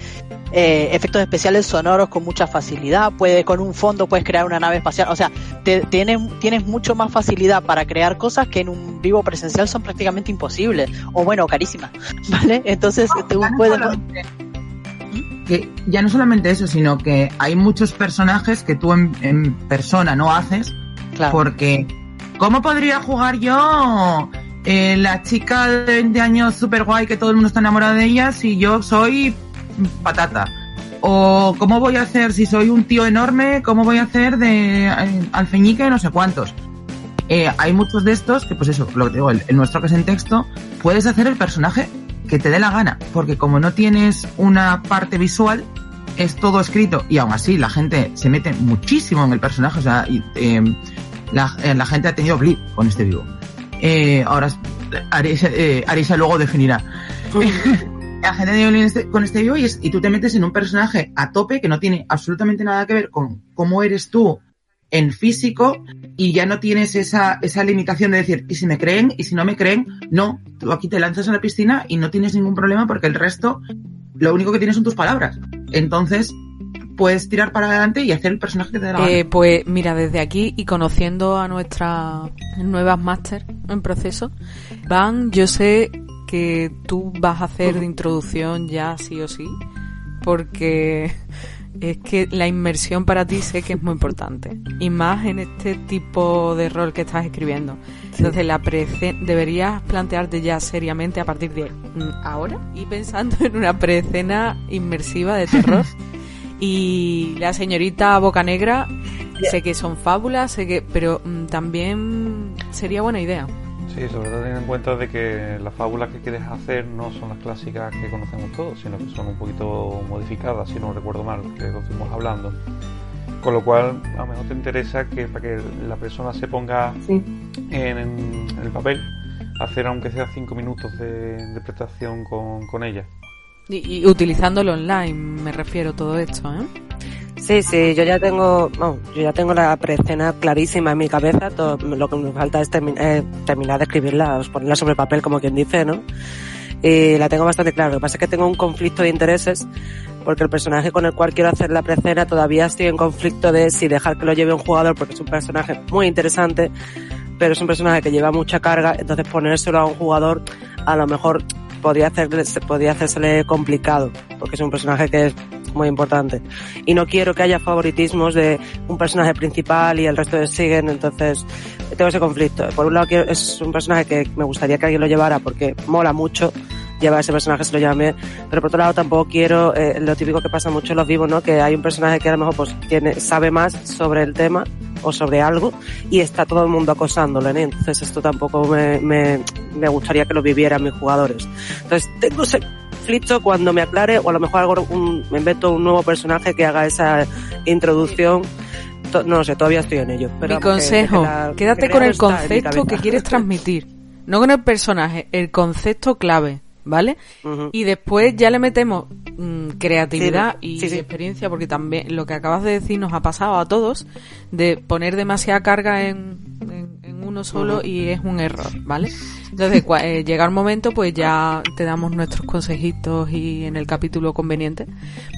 eh, efectos especiales sonoros con mucha facilidad, puede, con un fondo puedes crear una nave espacial, o sea, te, tienes, tienes mucho más facilidad para crear cosas que en un vivo presencial son prácticamente imposibles, o bueno, carísimas, ¿vale? Entonces tú Ya no puedes... solamente- que ya no solamente eso, sino que hay muchos personajes que tú en, en persona no haces, Claro. porque ¿cómo podría jugar yo eh, la chica de 20 años super guay que todo el mundo está enamorado de ella si yo soy patata? O cómo voy a hacer si soy un tío enorme, cómo voy a hacer de eh, alfeñique no sé cuántos. Eh, hay muchos de estos que, pues eso, lo que digo, el nuestro que es en texto, puedes hacer el personaje que te dé la gana, porque como no tienes una parte visual, es todo escrito y aún así la gente se mete muchísimo en el personaje, o sea, y, eh, la, eh, la gente ha tenido blip con este vivo. Eh, ahora Arisa, eh, Arisa luego definirá. la gente ha tenido blip con este vivo y, es- y tú te metes en un personaje a tope que no tiene absolutamente nada que ver con cómo eres tú en físico y ya no tienes esa, esa limitación de decir, y si me creen, y si no me creen, no, tú aquí te lanzas a la piscina y no tienes ningún problema porque el resto, lo único que tienes son tus palabras. Entonces, puedes tirar para adelante y hacer el personaje que te gana. Eh, pues mira, desde aquí y conociendo a nuestras nuevas máster en proceso, Van, yo sé que tú vas a hacer de introducción ya sí o sí, porque es que la inmersión para ti sé que es muy importante, y más en este tipo de rol que estás escribiendo. Entonces la deberías plantearte ya seriamente a partir de ahora y pensando en una preescena inmersiva de terror. Y la señorita Bocanegra, sé que son fábulas, sé que, pero mm, también sería buena idea. Sí, sobre todo teniendo en cuenta de que las fábulas que quieres hacer no son las clásicas que conocemos todos, sino que son un poquito modificadas, si no recuerdo mal, que lo estuvimos hablando. Con lo cual, a lo mejor te interesa que para que la persona se ponga Sí. en, en el papel, hacer aunque sea cinco minutos de, prestación con, con ella. Y, y utilizándolo online, me refiero todo esto, ¿eh? Sí, sí, yo ya tengo, no, yo ya tengo la preescena clarísima en mi cabeza. Todo, lo que me falta es termi- eh, terminar de escribirla, ponerla sobre papel, como quien dice, ¿no? Y la tengo bastante clara. Lo que pasa es que tengo un conflicto de intereses, porque el personaje con el cual quiero hacer la preescena todavía estoy en conflicto de si dejar que lo lleve un jugador, porque es un personaje muy interesante, pero es un personaje que lleva mucha carga, entonces ponérselo a un jugador a lo mejor podría hacerle, podría hacérsele complicado, porque es un personaje que es muy importante. Y no quiero que haya favoritismos de un personaje principal y el resto de siguen, entonces tengo ese conflicto. Por un lado quiero- es un personaje que me gustaría que alguien lo llevara porque mola mucho llevar ese personaje se lo bien, pero por otro lado tampoco quiero eh, lo típico que pasa mucho en los vivos, ¿no? Que hay un personaje que a lo mejor pues tiene, sabe más sobre el tema o sobre algo y está todo el mundo acosándolo, ¿no? Entonces esto tampoco me, me, me gustaría que lo vivieran mis jugadores. Entonces tengo ese conflicto cuando me aclare o a lo mejor hago un, me invento un nuevo personaje que haga esa introducción. To- No lo sé, todavía estoy en ello. Pero Mi que- consejo, que la- quédate con el concepto que quieres transmitir. No con el personaje, el concepto clave, ¿vale? Y después ya le metemos mm, creatividad Sí, y sí, sí. experiencia, porque también lo que acabas de decir nos ha pasado a todos, de poner demasiada carga en, en- en uno solo y es un error, ¿vale? Entonces, cua- eh, llega el momento, pues ya te damos nuestros consejitos y en el capítulo conveniente,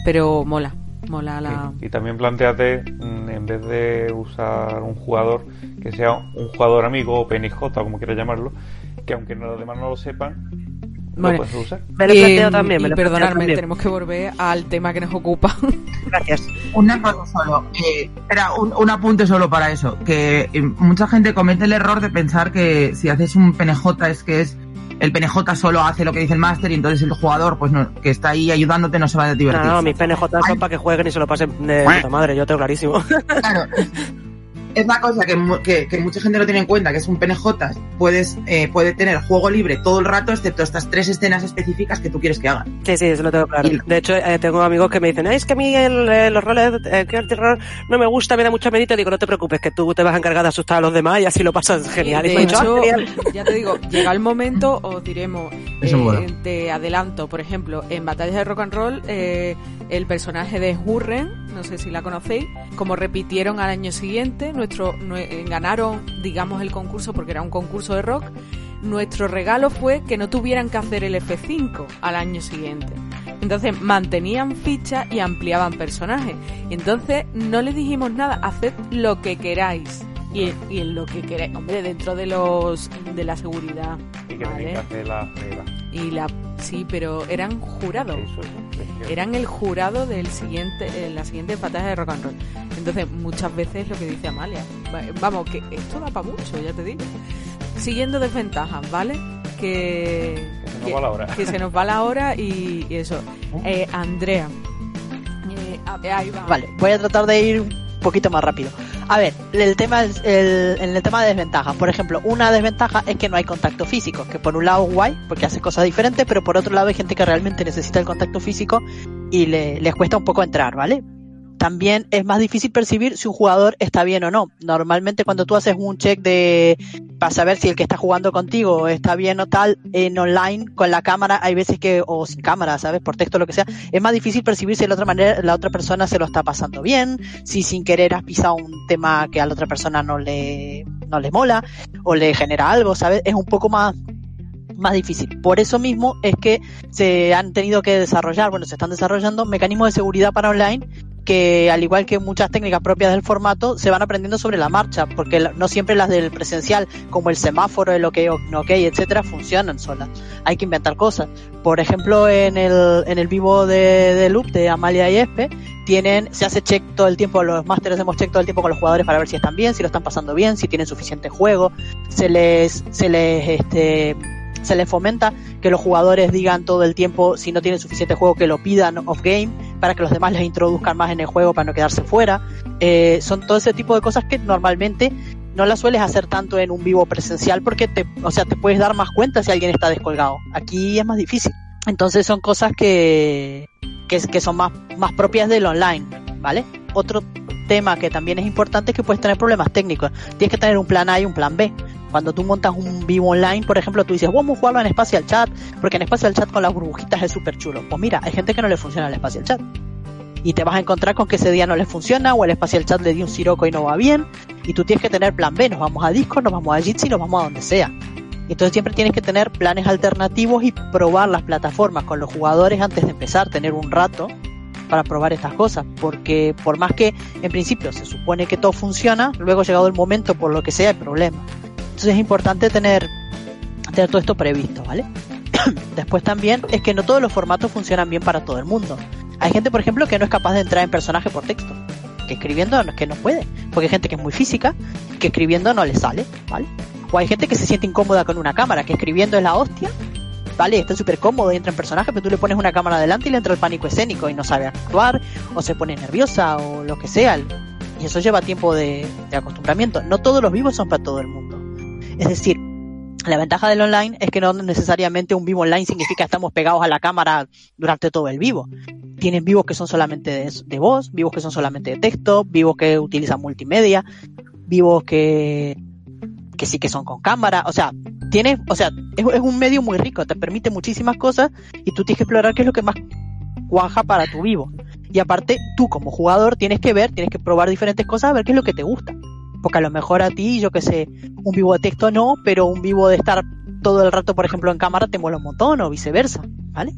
pero mola, mola la... Y también planteate, mm, en vez de usar un jugador, que sea un jugador amigo o PNJ, como quieras llamarlo, que aunque los demás no lo sepan, Bueno, lo puedes usar. Me lo planteo Em, también, me y lo planteo perdonadme, también. tenemos que volver al tema que nos ocupa. Gracias. Una cosa solo, eh, espera, un, un apunte solo para eso, que eh, mucha gente comete el error de pensar que si haces un PNJ es que es el PNJ solo hace lo que dice el máster y entonces el jugador pues no, que está ahí ayudándote no se va a divertir. No, no, mis PNJ son para que jueguen y se lo pasen de puta madre, yo tengo clarísimo. Claro. Es una cosa que, mu- que, que mucha gente no tiene en cuenta, que es un PNJ, puedes, eh, puede tener juego libre todo el rato, excepto estas tres escenas específicas que tú quieres que hagan. Sí, sí, eso lo tengo claro. De hecho, eh, tengo amigos que me dicen, "Ay, es que a mí el, eh, los roles eh, que el terror no me gusta, me da mucha medita. Digo, no te preocupes, que tú te vas a encargar de asustar a los demás y así lo pasas genial. Y de "Ah, hecho, genial". ya te digo, llega el momento, os diremos, Eso eh, mola. te adelanto, por ejemplo, en Batallas de Rock and Roll, eh, el personaje de Hurren, no sé si la conocéis, como repitieron al año siguiente, nuestro nue- eh, ganaron, digamos, el concurso porque era un concurso de rock. Nuestro regalo fue que no tuvieran que hacer el F5 al año siguiente. Entonces mantenían ficha y ampliaban personajes. Entonces no les dijimos nada, haced lo que queráis. Y, y en lo que queráis, hombre, dentro de los de la seguridad. Y que ¿vale? tenéis que hacer la prueba. Y la sí, pero eran jurados. eran el jurado del siguiente, en la siguiente batalla de rock and roll. Entonces, muchas veces lo que dice Amalia. Va- Vamos, que esto da para mucho, ya te digo. Siguiendo desventajas, ¿vale? Que, se nos va la hora. que se nos va la hora y, y eso. Eh, Andrea. Eh, ahí va. Vale, voy a tratar de ir poquito más rápido. A ver, el tema es- el- en el tema de desventajas, por ejemplo, una desventaja es que no hay contacto físico, que por un lado es guay, porque hace cosas diferentes, pero por otro lado hay gente que realmente necesita el contacto físico y le- les cuesta un poco entrar, ¿vale? También es más difícil percibir si un jugador está bien o no. Normalmente cuando tú haces un check de para saber si el que está jugando contigo está bien o tal en online con la cámara hay veces que o sin cámara, ¿sabes? Por texto lo que sea, es más difícil percibir si la otra manera la otra persona se lo está pasando bien, si sin querer has pisado un tema que a la otra persona no le no le mola o le genera algo, ¿sabes? Es un poco más más difícil. Por eso mismo es que se han tenido que desarrollar, bueno, se están desarrollando mecanismos de seguridad para online que al igual que muchas técnicas propias del formato se van aprendiendo sobre la marcha, porque no siempre las del presencial, como el semáforo, el OK, OK, etcétera, funcionan solas. Hay que inventar cosas. Por ejemplo, en el, en el vivo de, de Loop de Amalia y Espe, tienen, se hace check todo el tiempo, los másteres hacemos check todo el tiempo con los jugadores para ver si están bien, si lo están pasando bien, si tienen suficiente juego, se les, se les, este, se les fomenta que los jugadores digan todo el tiempo si no tienen suficiente juego que lo pidan off game para que los demás les introduzcan más en el juego para no quedarse fuera. Eh, son todo ese tipo de cosas que normalmente no las sueles hacer tanto en un vivo presencial porque te, o sea, te puedes dar más cuenta si alguien está descolgado. Aquí es más difícil. Entonces son cosas que, que, que son más, más propias del online, ¿vale? Otro tema que también es importante es que puedes tener problemas técnicos. Tienes que tener un plan A y un plan B. Cuando tú montas un vivo online, por ejemplo, tú dices, vamos a jugarlo en Spatial Chat, porque en Spatial Chat con las burbujitas es súper chulo. Pues mira, hay gente que no le funciona el Spatial Chat. Y te vas a encontrar con que ese día no le funciona, o el Spatial Chat le dio un siroco y no va bien, y tú tienes que tener plan B, nos vamos a Discord, nos vamos a Jitsi, nos vamos a donde sea. Entonces siempre tienes que tener planes alternativos y probar las plataformas con los jugadores antes de empezar, tener un rato para probar estas cosas, porque por más que en principio se supone que todo funciona, luego llegado el momento, por lo que sea, hay problemas. Entonces es importante tener, todo esto previsto, ¿vale? Después también es que no todos los formatos funcionan bien para todo el mundo. Hay gente, por ejemplo, que no es capaz de entrar en personaje por texto, que escribiendo no que no puede, porque hay gente que es muy física, que escribiendo no le sale, ¿vale? O hay gente que se siente incómoda con una cámara, que escribiendo es la hostia, ¿vale? Está súper cómodo y entra en personaje, pero tú le pones una cámara adelante y le entra el pánico escénico y no sabe actuar, o se pone nerviosa, o lo que sea. Y eso lleva tiempo de acostumbramiento. No todos los vivos son para todo el mundo. Es decir, la ventaja del online es que no necesariamente un vivo online significa que estamos pegados a la cámara durante todo el vivo. Tienen vivos que son solamente de, voz, vivos que son solamente de texto, vivos que utilizan multimedia, vivos que, que sí que son con cámara. O sea, tienes, o sea, es, es un medio muy rico, te permite muchísimas cosas y tú tienes que explorar qué es lo que más cuaja para tu vivo. Y aparte, tú como jugador tienes que ver, tienes que probar diferentes cosas a ver qué es lo que te gusta. Porque a lo mejor a ti, yo que sé, un vivo de texto no, pero un vivo de estar todo el rato, por ejemplo, en cámara te mola un montón o viceversa, ¿vale?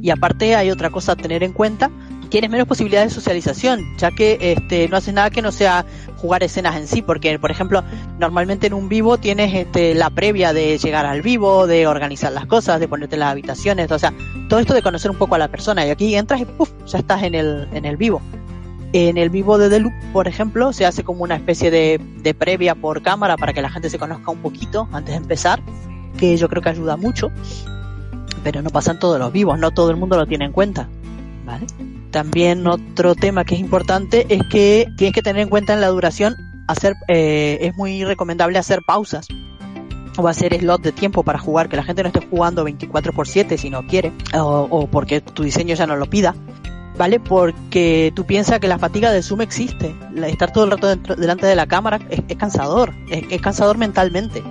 Y aparte hay otra cosa a tener en cuenta, tienes menos posibilidades de socialización, ya que este, no haces nada que no sea jugar escenas en sí, porque por ejemplo, normalmente en un vivo tienes este, la previa de llegar al vivo, de organizar las cosas, de ponerte las habitaciones, o sea, todo esto de conocer un poco a la persona, y aquí entras y ¡puf! ya estás en el, en el vivo. En el vivo de The Loop, por ejemplo, se hace como una especie de, de previa por cámara para que la gente se conozca un poquito antes de empezar, que yo creo que ayuda mucho, pero no pasan todos los vivos, no todo el mundo lo tiene en cuenta, ¿vale? También otro tema que es importante es que tienes que tener en cuenta en la duración hacer eh, es muy recomendable hacer pausas o hacer slot de tiempo para jugar, que la gente no esté jugando 24 por 7 si no quiere o, o porque tu diseño ya no lo pida. ¿Vale? Porque tú piensas que la fatiga del Zoom existe. Estar todo el rato delante de la cámara es, cansador. Es, cansador mentalmente.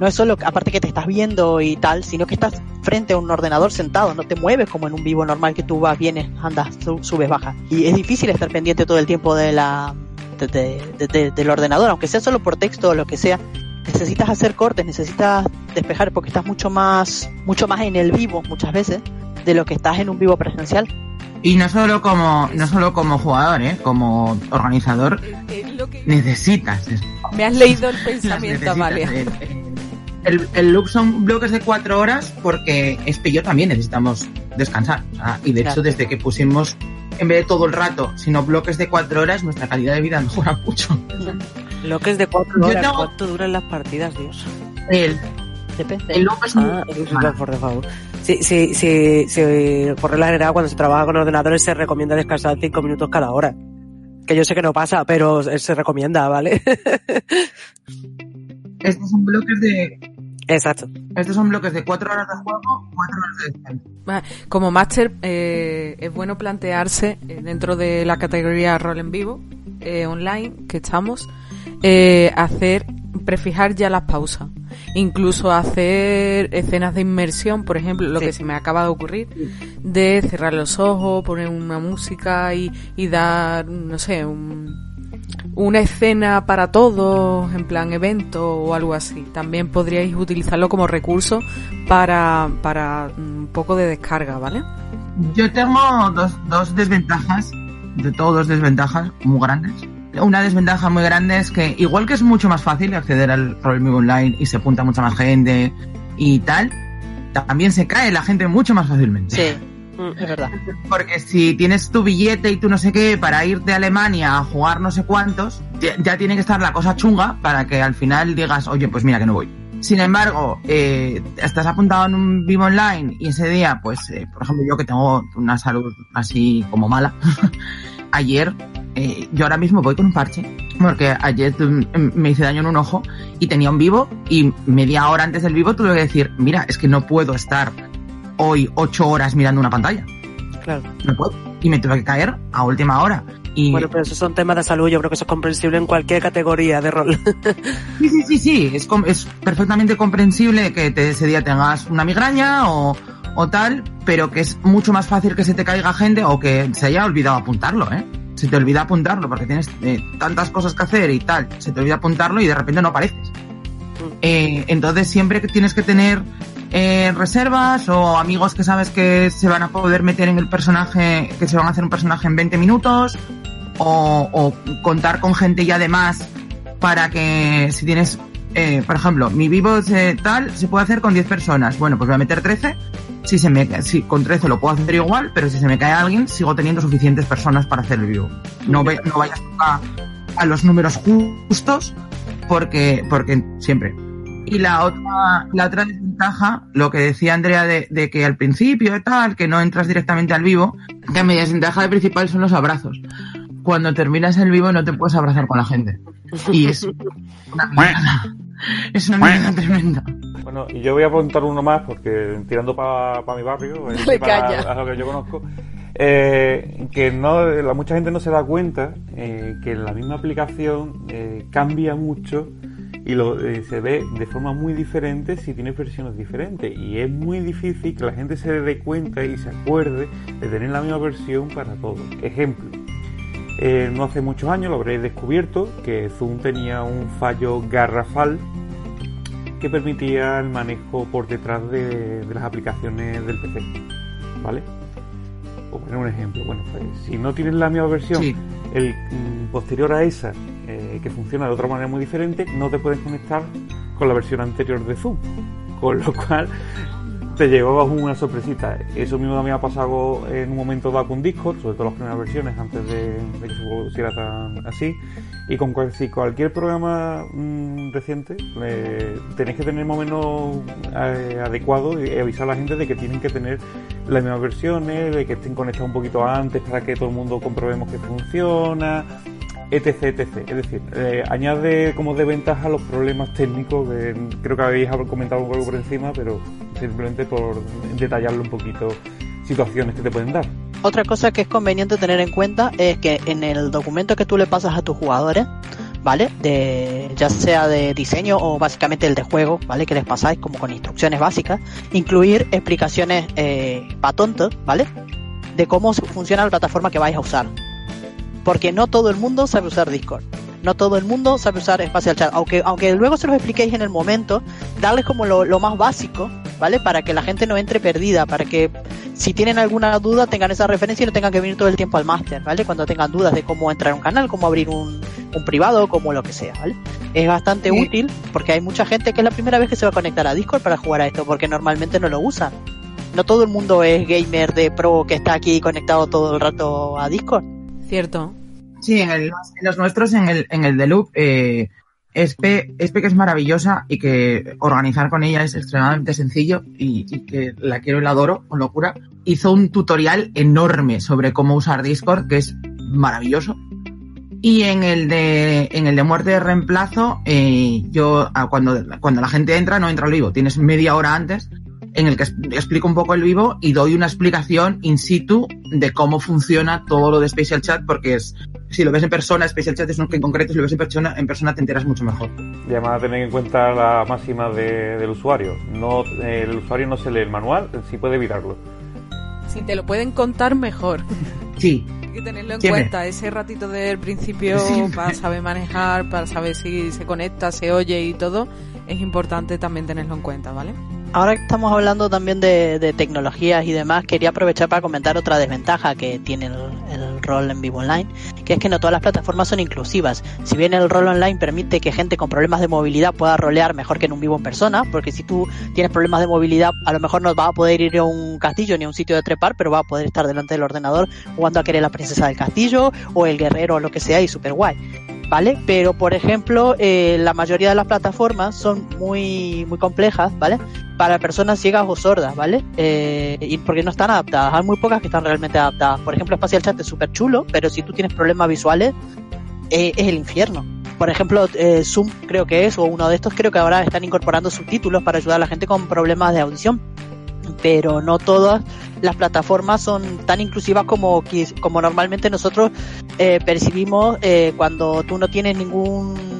No es solo, aparte que te estás viendo y tal, sino que estás frente a un ordenador sentado, no te mueves como en un vivo normal que tú vas, vienes, andas, su- subes, bajas. Y es difícil estar pendiente todo el tiempo de la, de- de- de- de- del ordenador, aunque sea solo por texto o lo que sea. Necesitas hacer cortes, necesitas despejar porque estás mucho más, mucho más en el vivo muchas veces de lo que estás en un vivo presencial. Y no solo como, no solo como jugador, ¿eh? como organizador, necesitas eso. Me has leído el pensamiento. Amalia. El, el, el loop son bloques de cuatro horas porque este y yo también necesitamos descansar. Y de hecho, desde que pusimos, en vez de todo el rato, sino bloques de cuatro horas, nuestra calidad de vida mejora mucho. Lo que es de cuatro horas, tengo- ¿cuánto duran las partidas, Dios? El, Depende. el loop es Ah, disculpa, por favor. Sí, sí, sí, sí, por regla general, cuando se trabaja con ordenadores se recomienda descansar cinco minutos cada hora. Que yo sé que no pasa, pero se recomienda, ¿vale? Estos son bloques de, Exacto. estos son bloques de cuatro horas de juego, cuatro horas de descanso. Como máster eh, es bueno plantearse eh, dentro de la categoría rol en vivo eh, online que estamos eh, hacer prefijar ya las pausas incluso hacer escenas de inmersión por ejemplo lo Sí. que se me acaba de ocurrir de cerrar los ojos poner una música y, y dar no sé un, una escena para todos, en plan evento o algo así. También podríais utilizarlo como recurso para, para un poco de descarga, ¿vale? Yo tengo dos, dos desventajas, de todo dos desventajas muy grandes. Una desventaja muy grande es que, igual que es mucho más fácil acceder al Vivo Online y se apunta mucha más gente y tal, también se cae la gente mucho más fácilmente. Sí, es verdad. Porque si tienes tu billete y tú no sé qué para irte a Alemania a jugar no sé cuántos, ya, ya tiene que estar la cosa chunga para que al final digas, oye, pues mira que no voy. Sin embargo, eh, estás apuntado en un vivo online y ese día, pues, eh, por ejemplo, yo que tengo una salud así como mala, ayer, eh, yo ahora mismo voy con un parche, porque ayer mm, me hice daño en un ojo y tenía un vivo y media hora antes del vivo tuve que decir, mira, es que no puedo estar hoy ocho horas mirando una pantalla. Claro. No puedo. Y me tuve que caer a última hora. Y Bueno, pero esos son temas de salud, yo creo que eso es comprensible en cualquier categoría de rol. sí, sí, sí, sí, es, com- es perfectamente comprensible que te- ese día tengas una migraña o, o tal, pero que es mucho más fácil que se te caiga gente o que se haya olvidado apuntarlo, ¿eh? Se te olvida apuntarlo porque tienes eh, tantas cosas que hacer y tal, se te olvida apuntarlo y de repente no apareces. Eh, entonces siempre que tienes que tener eh, reservas o amigos que sabes que se van a poder meter en el personaje, que se van a hacer un personaje en 20 minutos, o, o contar con gente ya de más para que si tienes, eh, por ejemplo, mi vivo se- tal se puede hacer con 10 personas. Bueno, pues voy a meter 13. Si se me, si con 13 lo puedo hacer igual, pero si se me cae alguien, sigo teniendo suficientes personas para hacer el vivo. No, ve- no vayas a, a los números justos porque, porque siempre. Y la otra, la otra desventaja, lo que decía Andrea de, de que al principio tal, que no entras directamente al vivo, que mi desventaja de principal son los abrazos. Cuando terminas el vivo no te puedes abrazar con la gente. Y es una mierda. Es una mierda tremenda. Bueno, y yo voy a apuntar uno más porque tirando para mi barrio, para a lo que yo conozco, eh, que no, la, mucha gente no se da cuenta eh, que la misma aplicación eh, cambia mucho y lo, eh, se ve de forma muy diferente si tienes versiones diferentes y es muy difícil que la gente se dé cuenta y se acuerde de tener la misma versión para todos. Ejemplo, eh, no hace muchos años lo habréis descubierto que Zoom tenía un fallo garrafal que permitía el manejo por detrás de, de las aplicaciones del PC. ¿Vale? Por poner un ejemplo, bueno, pues si no tienes la misma versión, Sí. el mm, posterior a esa, eh, que funciona de otra manera muy diferente, no te puedes conectar con la versión anterior de Zoom. Con lo cual te llevabas una sorpresita. Eso mismo también ha pasado en un momento dado con Discord, sobre todo las primeras versiones, antes de, que se pusiera tan así. Y con cualquier programa mm, reciente, eh, tenéis que tener más o eh, adecuado y avisar a la gente de que tienen que tener las mismas versiones, de que estén conectados un poquito antes para que todo el mundo comprobemos que funciona, etc, etc. Es decir, eh, añade como de ventaja los problemas técnicos que creo que habéis comentado algo por encima, pero simplemente por detallarlo un poquito situaciones que te pueden dar. Otra cosa que es conveniente tener en cuenta es que en el documento que tú le pasas a tus jugadores, ¿vale? De, ya sea de diseño o básicamente el de juego, ¿vale? Que les pasáis como con instrucciones básicas, incluir explicaciones eh, pa' tonto, ¿vale? De cómo funciona la plataforma que vais a usar. Porque no todo el mundo sabe usar Discord. No todo el mundo sabe usar Spatial Chat. Aunque, aunque luego se los expliquéis en el momento, darles como lo, lo más básico, ¿vale? Para que la gente no entre perdida, para que si tienen alguna duda tengan esa referencia y no tengan que venir todo el tiempo al máster, ¿vale? Cuando tengan dudas de cómo entrar a un canal, cómo abrir un, un privado, como lo que sea, ¿vale? Es bastante Sí. útil porque hay mucha gente que es la primera vez que se va a conectar a Discord para jugar a esto, porque normalmente no lo usan. no todo el mundo es gamer de pro que está aquí conectado todo el rato a Discord. Cierto. Sí, en, el- en los nuestros, en el, en el de Loop, eh, Espe, que es maravillosa y que organizar con ella es extremadamente sencillo y, y que la quiero y la adoro con locura. Hizo un tutorial enorme sobre cómo usar Discord, que es maravilloso. Y en el de, en el de muerte de reemplazo, eh, yo, ah, cuando, cuando la gente entra, no entra al vivo, tienes media hora antes en el que explico un poco el vivo y doy una explicación in situ de cómo funciona todo lo de Special Chat, porque es, si lo ves en persona, Special Chat es un que en concreto, si lo ves en persona, en persona te enteras mucho mejor. Y además tener en cuenta la máxima de- del usuario. No, eh, el usuario no se lee el manual, sí puede evitarlo. Si te lo pueden contar, mejor. Sí. Hay que tenerlo en Siempre. cuenta, ese ratito del principio Siempre. para saber manejar, para saber si se conecta, se oye y todo, es importante también tenerlo en cuenta, ¿vale? Ahora que estamos hablando también de, tecnologías y demás, quería aprovechar para comentar otra desventaja que tiene el, el rol en vivo online, que es que no todas las plataformas son inclusivas. Si bien el rol online permite que gente con problemas de movilidad pueda rolear mejor que en un vivo en persona, porque si tú tienes problemas de movilidad, a lo mejor no vas a poder ir a un castillo ni a un sitio de trepar, pero vas a poder estar delante del ordenador jugando a querer la princesa del castillo o el guerrero o lo que sea y super guay. ¿Vale? Pero, por ejemplo, eh, la mayoría de las plataformas son muy, muy complejas, ¿vale? Para personas ciegas o sordas, ¿vale? Eh, y porque no están adaptadas. Hay muy pocas que están realmente adaptadas. Por ejemplo, Spatial Chat es súper chulo, pero si tú tienes problemas visuales, eh, es el infierno. Por ejemplo, eh, Zoom creo que es, o uno de estos creo que ahora están incorporando subtítulos para ayudar a la gente con problemas de audición. Pero no todas las plataformas son tan inclusivas como, como normalmente nosotros eh, percibimos eh, cuando tú no tienes ningún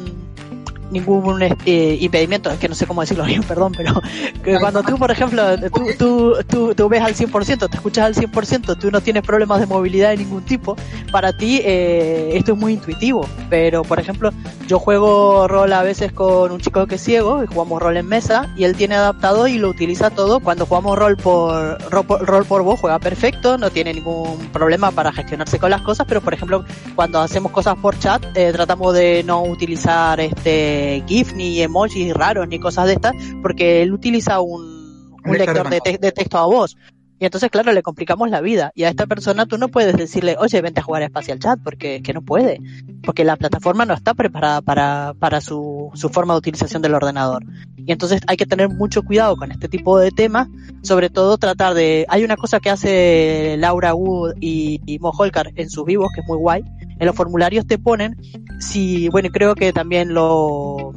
ningún eh, impedimento, es que no sé cómo decirlo bien, perdón, pero que cuando tú, por ejemplo, tú, tú, tú, tú ves al 100%, te escuchas al 100%, tú no tienes problemas de movilidad de ningún tipo, para ti eh, esto es muy intuitivo, pero por ejemplo, yo juego rol a veces con un chico que es ciego y jugamos rol en mesa y él tiene adaptado y lo utiliza todo, cuando jugamos rol por, rol por, rol por voz juega perfecto, no tiene ningún problema para gestionarse con las cosas, pero por ejemplo, cuando hacemos cosas por chat, eh, tratamos de no utilizar este GIF ni emojis raros ni cosas de estas, porque él utiliza un, un lector de de, te- de texto a voz. Y entonces, claro, le complicamos la vida. Y a esta persona tú no puedes decirle, oye, vente a jugar a Espacial Chat, porque es que no puede. Porque la plataforma no está preparada para, para su, su forma de utilización del ordenador. Y entonces hay que tener mucho cuidado con este tipo de temas. Sobre todo tratar de... Hay una cosa que hace Laura Wood y, y Mo Holkar en sus vivos, que es muy guay. En los formularios te ponen si... Bueno, creo que también lo,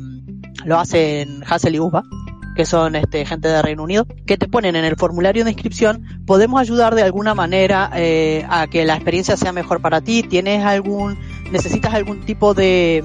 lo hacen Hassel y Uba que son este, gente de Reino Unido, que te ponen en el formulario de inscripción, podemos ayudar de alguna manera eh, a que la experiencia sea mejor para ti, tienes algún, necesitas algún tipo de,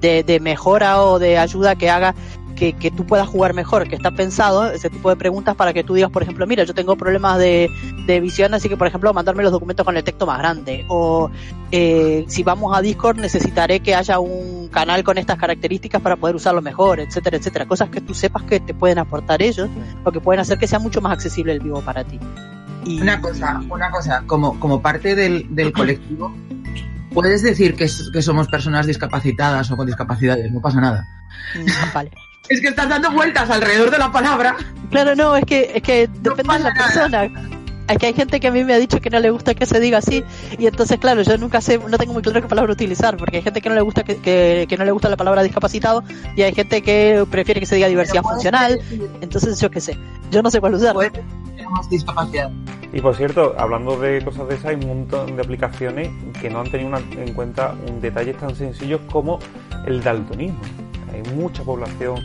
de, de mejora o de ayuda que haga que, que tú puedas jugar mejor, que está pensado ese tipo de preguntas para que tú digas, por ejemplo, mira, yo tengo problemas de, de visión, así que, por ejemplo, mandarme los documentos con el texto más grande. O eh, si vamos a Discord, necesitaré que haya un canal con estas características para poder usarlo mejor, etcétera, etcétera. Cosas que tú sepas que te pueden aportar ellos o que pueden hacer que sea mucho más accesible el vivo para ti. Y... Una cosa, una cosa, como, como parte del, del colectivo, puedes decir que, que somos personas discapacitadas o con discapacidades, no pasa nada. Mm, Vale. Es que estás dando vueltas alrededor de la palabra. Claro, no, es que, es que depende de la persona. Es que hay gente que a mí me ha dicho que no le gusta que se diga así y entonces claro yo nunca sé no tengo muy claro qué palabra utilizar porque hay gente que no le gusta que, que, que no le gusta la palabra discapacitado y hay gente que prefiere que se diga diversidad funcional entonces yo qué sé yo no sé cuál usar discapacidad. Y por cierto, hablando de cosas de esas, hay un montón de aplicaciones que no han tenido una- en cuenta un detalles tan sencillos como el daltonismo. Hay mucha población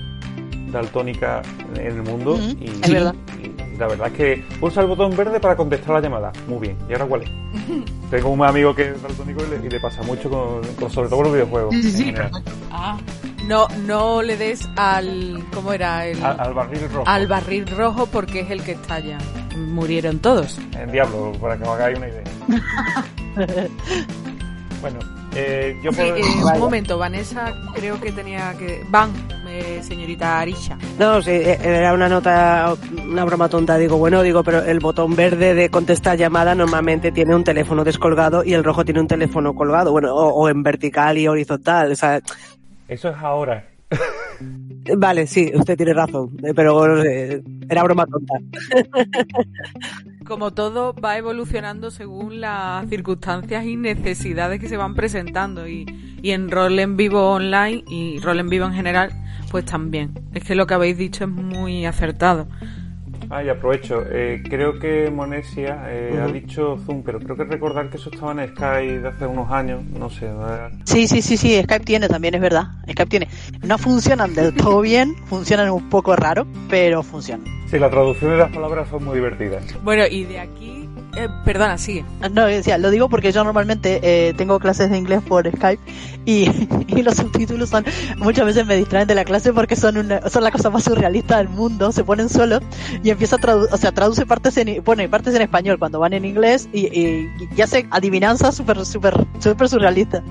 daltónica en el mundo y, es verdad. y la verdad es que pulsa el botón verde para contestar la llamada. Muy bien. ¿Y ahora cuál es? Tengo un amigo que es daltónico y le, y le pasa mucho, con, con- sobre todo con los videojuegos. Sí, sí, en sí, general. Ah, No, no le des al. ¿Cómo era? El, Al, al barril rojo. al barril rojo porque es el que estalla. Murieron todos. En Diablo, para que os hagáis una idea. bueno, eh, yo Sí, puedo... eh, Vaya. un momento, Vanessa creo que tenía que... Van, señorita Arisha. No, sí, eh, era una nota, una broma tonta. Digo, bueno, digo, pero el botón verde de contestar llamada normalmente tiene un teléfono descolgado y el rojo tiene un teléfono colgado, bueno, o, o en vertical y horizontal. O sea, Eso es ahora. Vale, sí, usted tiene razón, eh, pero eh, era broma tonta. Como todo va evolucionando según las circunstancias y necesidades que se van presentando y, y en rol en vivo online y rol en vivo en general, pues también. Es que lo que habéis dicho es muy acertado. Ah, y aprovecho. Eh, creo que Monesia eh, ha dicho Zoom, pero creo que recordar que eso estaba en Skype de hace unos años. No sé. Sí, sí, sí, sí. Skype tiene también, es verdad. Skype tiene. No funcionan del todo bien, funcionan un poco raro, pero funcionan. Sí, la traducción de las palabras son muy divertidas. Bueno, y de aquí eh, perdona, sigue. No, decía, lo digo porque yo normalmente eh, tengo clases de inglés por Skype y, y, los subtítulos son muchas veces me distraen de la clase porque son una, son la cosa más surrealista del mundo, se ponen solos y empieza a traducir, o sea, traduce partes en, pone partes en español cuando van en inglés y, y, y hace adivinanzas súper, súper, súper surrealistas.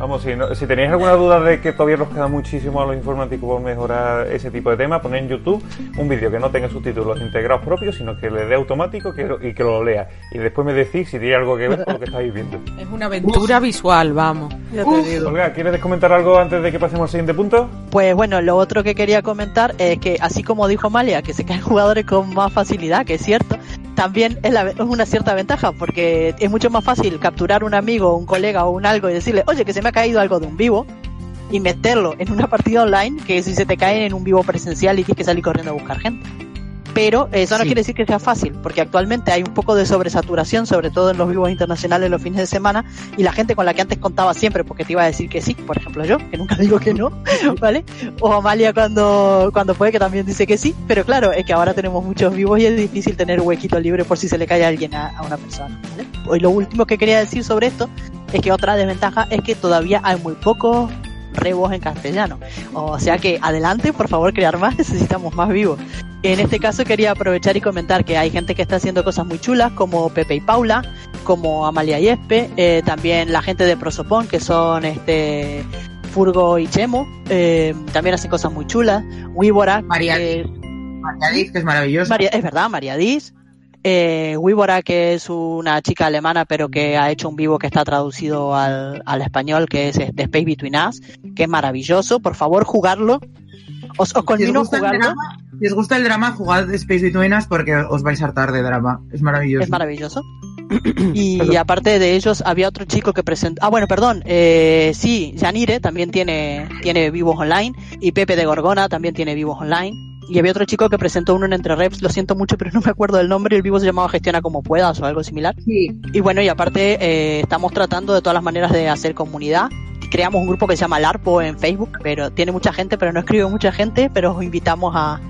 Vamos, si, no, si tenéis alguna duda de que todavía nos queda muchísimo a los informáticos por mejorar ese tipo de temas, poned en YouTube un vídeo que no tenga subtítulos integrados propios, sino que le dé automático que, y que lo lea. Y después me decís si tiene algo que ver con lo que estáis viendo. Es una aventura Uf. visual, vamos. Ya te digo. Olga, ¿quieres comentar algo antes de que pasemos al siguiente punto? Pues bueno, lo otro que quería comentar es que, así como dijo Malia, que se caen jugadores con más facilidad, que es cierto, también es, la, es, una cierta ventaja, porque es mucho más fácil capturar un amigo, un colega o un algo y decirle, oye, que se me ha caído algo de un vivo, y meterlo en una partida online, que si se te cae en un vivo presencial y tienes que salir corriendo a buscar gente. Pero eso no sí. quiere decir que sea fácil, porque actualmente hay un poco de sobresaturación, sobre todo en los vivos internacionales los fines de semana, y la gente con la que antes contaba siempre, porque te iba a decir que sí, por ejemplo yo, que nunca digo que no, ¿vale? O Amalia cuando, cuando puede que también dice que sí, pero claro, es que ahora tenemos muchos vivos y es difícil tener huequito libre por si se le cae a alguien a, a una persona, ¿vale? Y lo último que quería decir sobre esto es que otra desventaja es que todavía hay muy pocos rebos en castellano. O sea que adelante, por favor, crear más, necesitamos más vivos. En este caso quería aprovechar y comentar que hay gente que está haciendo cosas muy chulas, como Pepe y Paula, como Amalia y Espe, eh, también la gente de Prosopón, que son este Furgo y Chemo, eh, también hacen cosas muy chulas. Víbora, María, que, María que es maravillosa. María, es verdad, María Diz. Eh, Víbora, que es una chica alemana, pero que ha hecho un vivo que está traducido al, al español, que es The Space Between Us, que es maravilloso. Por favor, jugarlo. Os, os convino si. Drama, si os gusta el drama, jugad Space Between Us porque os vais a hartar de drama. Es maravilloso. Es maravilloso. y aparte de ellos, había otro chico que presentó. Ah, bueno, perdón. Eh, sí, Janire también tiene, tiene vivos online. Y Pepe de Gorgona también tiene vivos online. Y había otro chico que presentó uno en Entre Reps, lo siento mucho, pero no me acuerdo del nombre. El vivo se llamaba Gestiona como puedas o algo similar. Sí. Y bueno, y aparte, eh, estamos tratando de todas las maneras de hacer comunidad creamos un grupo que se llama LARPO en Facebook, pero tiene mucha gente, pero no escribe mucha gente, pero os invitamos a,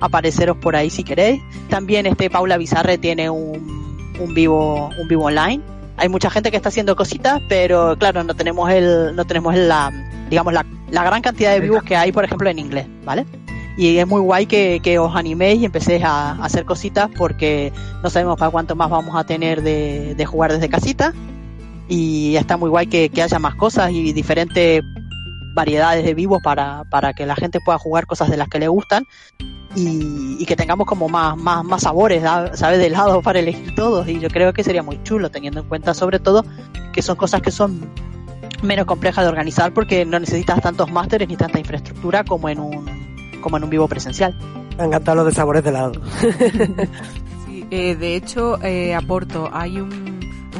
apareceros por ahí si queréis. También este Paula Bizarre tiene un, un vivo, un vivo online. Hay mucha gente que está haciendo cositas, pero claro, no tenemos el, no tenemos la, digamos, la, la gran cantidad de vivos que hay, por ejemplo, en inglés, ¿vale? y es muy guay que, que, os animéis y empecéis a, a, hacer cositas porque no sabemos para cuánto más vamos a tener de, de jugar desde casita y está muy guay que, que, haya más cosas y diferentes variedades de vivos para, para que la gente pueda jugar cosas de las que le gustan y, y que tengamos como más, más, más sabores, ¿sabes? De lado para elegir todos y yo creo que sería muy chulo teniendo en cuenta sobre todo que son cosas que son menos complejas de organizar porque no necesitas tantos másteres ni tanta infraestructura como en un, como en un vivo presencial. Me han encantado los de sabores de lado. sí, eh, de hecho, eh, aporto, hay un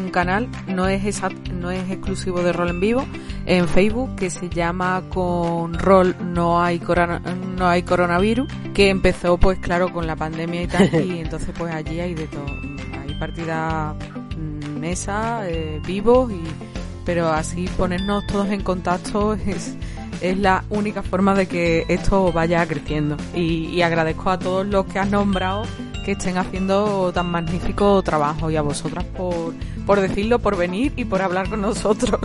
un canal, no es exact, no es exclusivo de rol en vivo, en Facebook que se llama con rol no hay corona, no hay coronavirus, que empezó pues claro con la pandemia y tal y entonces pues allí hay de todo, hay partidas mesa, eh, vivos y pero así ponernos todos en contacto es es la única forma de que esto vaya creciendo. Y, y agradezco a todos los que has nombrado que estén haciendo tan magnífico trabajo y a vosotras por, por decirlo, por venir y por hablar con nosotros.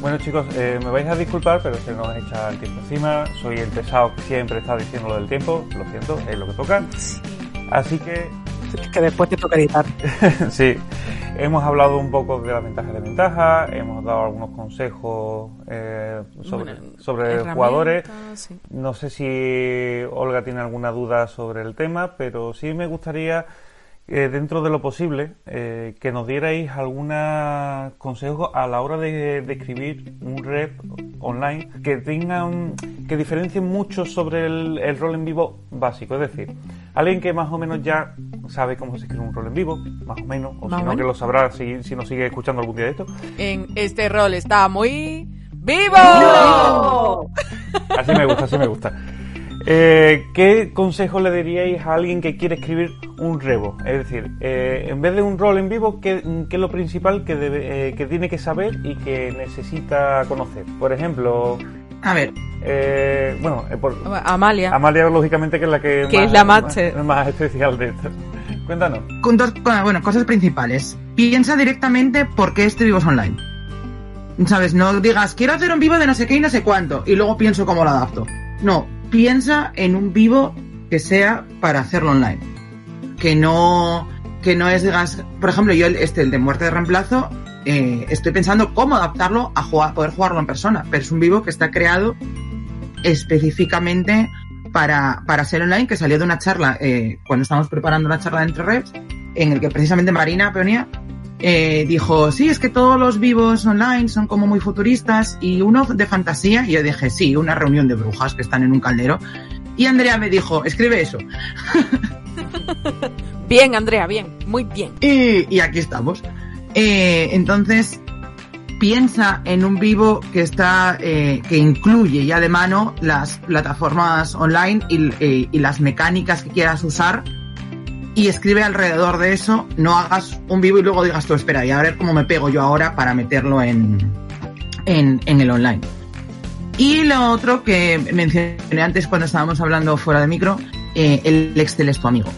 Bueno chicos, eh, me vais a disculpar, pero se nos echa el tiempo encima. Soy el pesado que siempre está diciendo lo del tiempo, lo siento, es lo que toca. Así que... Que después te toca editar. sí, hemos hablado un poco de las ventajas y desventajas, hemos dado algunos consejos eh, sobre, bueno, sobre jugadores. Sí. No sé si Olga tiene alguna duda sobre el tema, pero sí me gustaría eh, dentro de lo posible, eh, que nos dierais algún consejo a la hora de, de, escribir un rep online que tengan, que diferencien mucho sobre el, el rol en vivo básico. Es decir, alguien que más o menos ya sabe cómo se escribe un rol en vivo, más o menos, o si no, que lo sabrá si, si nos sigue escuchando algún día de esto. En este rol está muy vivo. Así me gusta, así me gusta. Eh, ¿Qué consejo le diríais a alguien que quiere escribir un rebo? Es decir, eh, en vez de un rol en vivo, ¿qué, qué es lo principal que, debe, eh, que tiene que saber y que necesita conocer? Por ejemplo, A ver, eh, bueno, eh, por, Amalia. Amalia, lógicamente, que es la que, Que es la más, más especial de esto. Cuéntanos. con dos, bueno, cosas principales. Piensa directamente por qué este vivo es online. ¿Sabes? No digas, quiero hacer un vivo de no sé qué y no sé cuánto, y luego pienso cómo lo adapto. No, piensa en un vivo que sea para hacerlo online. Que no, que no es, por ejemplo, yo este, el de muerte de reemplazo, eh, estoy pensando cómo adaptarlo a jugar, poder jugarlo en persona, pero es un vivo que está creado específicamente para, para ser online, que salió de una charla, eh, cuando estábamos preparando una charla de entre reps, en el que precisamente Marina Peonía eh, dijo, sí, es que todos los vivos online son como muy futuristas y uno de fantasía, y yo dije, sí, una reunión de brujas que están en un caldero. Y Andrea me dijo, escribe eso. Bien, Andrea, bien, muy bien. Y, y aquí estamos. Eh, entonces, piensa en un vivo que está, eh, que incluye ya de mano las plataformas online y, y las mecánicas que quieras usar y escribe alrededor de eso. No hagas un vivo y luego digas tú, espera, y a ver cómo me pego yo ahora para meterlo en, en, el online. Y lo otro que mencioné antes cuando estábamos hablando fuera de micro, eh, el Excel es tu amigo.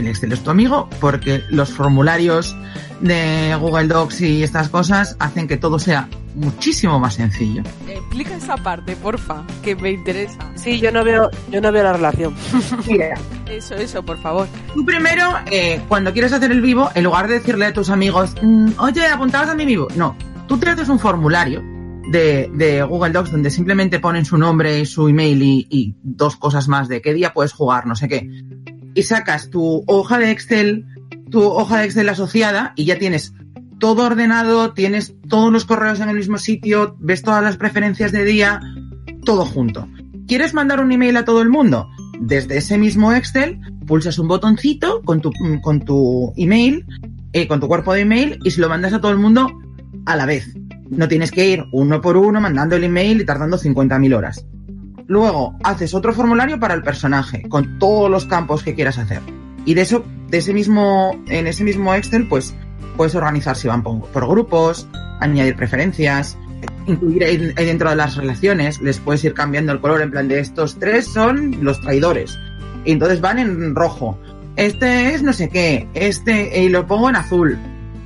El Excel es tu amigo porque los formularios de Google Docs y estas cosas hacen que todo sea muchísimo más sencillo. Explica esa parte, porfa, que me interesa. Sí, yo no veo, yo no veo la relación. Mira, Eso, eso, por favor. tú primero, eh, cuando quieres hacer el vivo, en lugar de decirle a tus amigos, "Mm, oye, apuntaos a mi vivo, no, tú te haces un formulario de, de Google Docs donde simplemente ponen su nombre y su email y, y dos cosas más de qué día puedes jugar, no sé qué. Y sacas tu hoja de Excel, tu hoja de Excel asociada y ya tienes todo ordenado, tienes todos los correos en el mismo sitio, ves todas las preferencias de día, todo junto. ¿Quieres mandar un email a todo el mundo? Desde ese mismo Excel, pulsas un botoncito con tu, con tu email, eh, con tu cuerpo de email y se lo mandas a todo el mundo a la vez. No tienes que ir uno por uno mandando el email y tardando 50.000 horas. Luego, haces otro formulario para el personaje, con todos los campos que quieras hacer. Y de eso, de ese mismo, en ese mismo Excel, pues puedes organizar si van por, por grupos, añadir preferencias, incluir ahí, ahí dentro de las relaciones, les puedes ir cambiando el color en plan de estos tres son los traidores. Y entonces van en rojo. Este es no sé qué, este, y lo pongo en azul.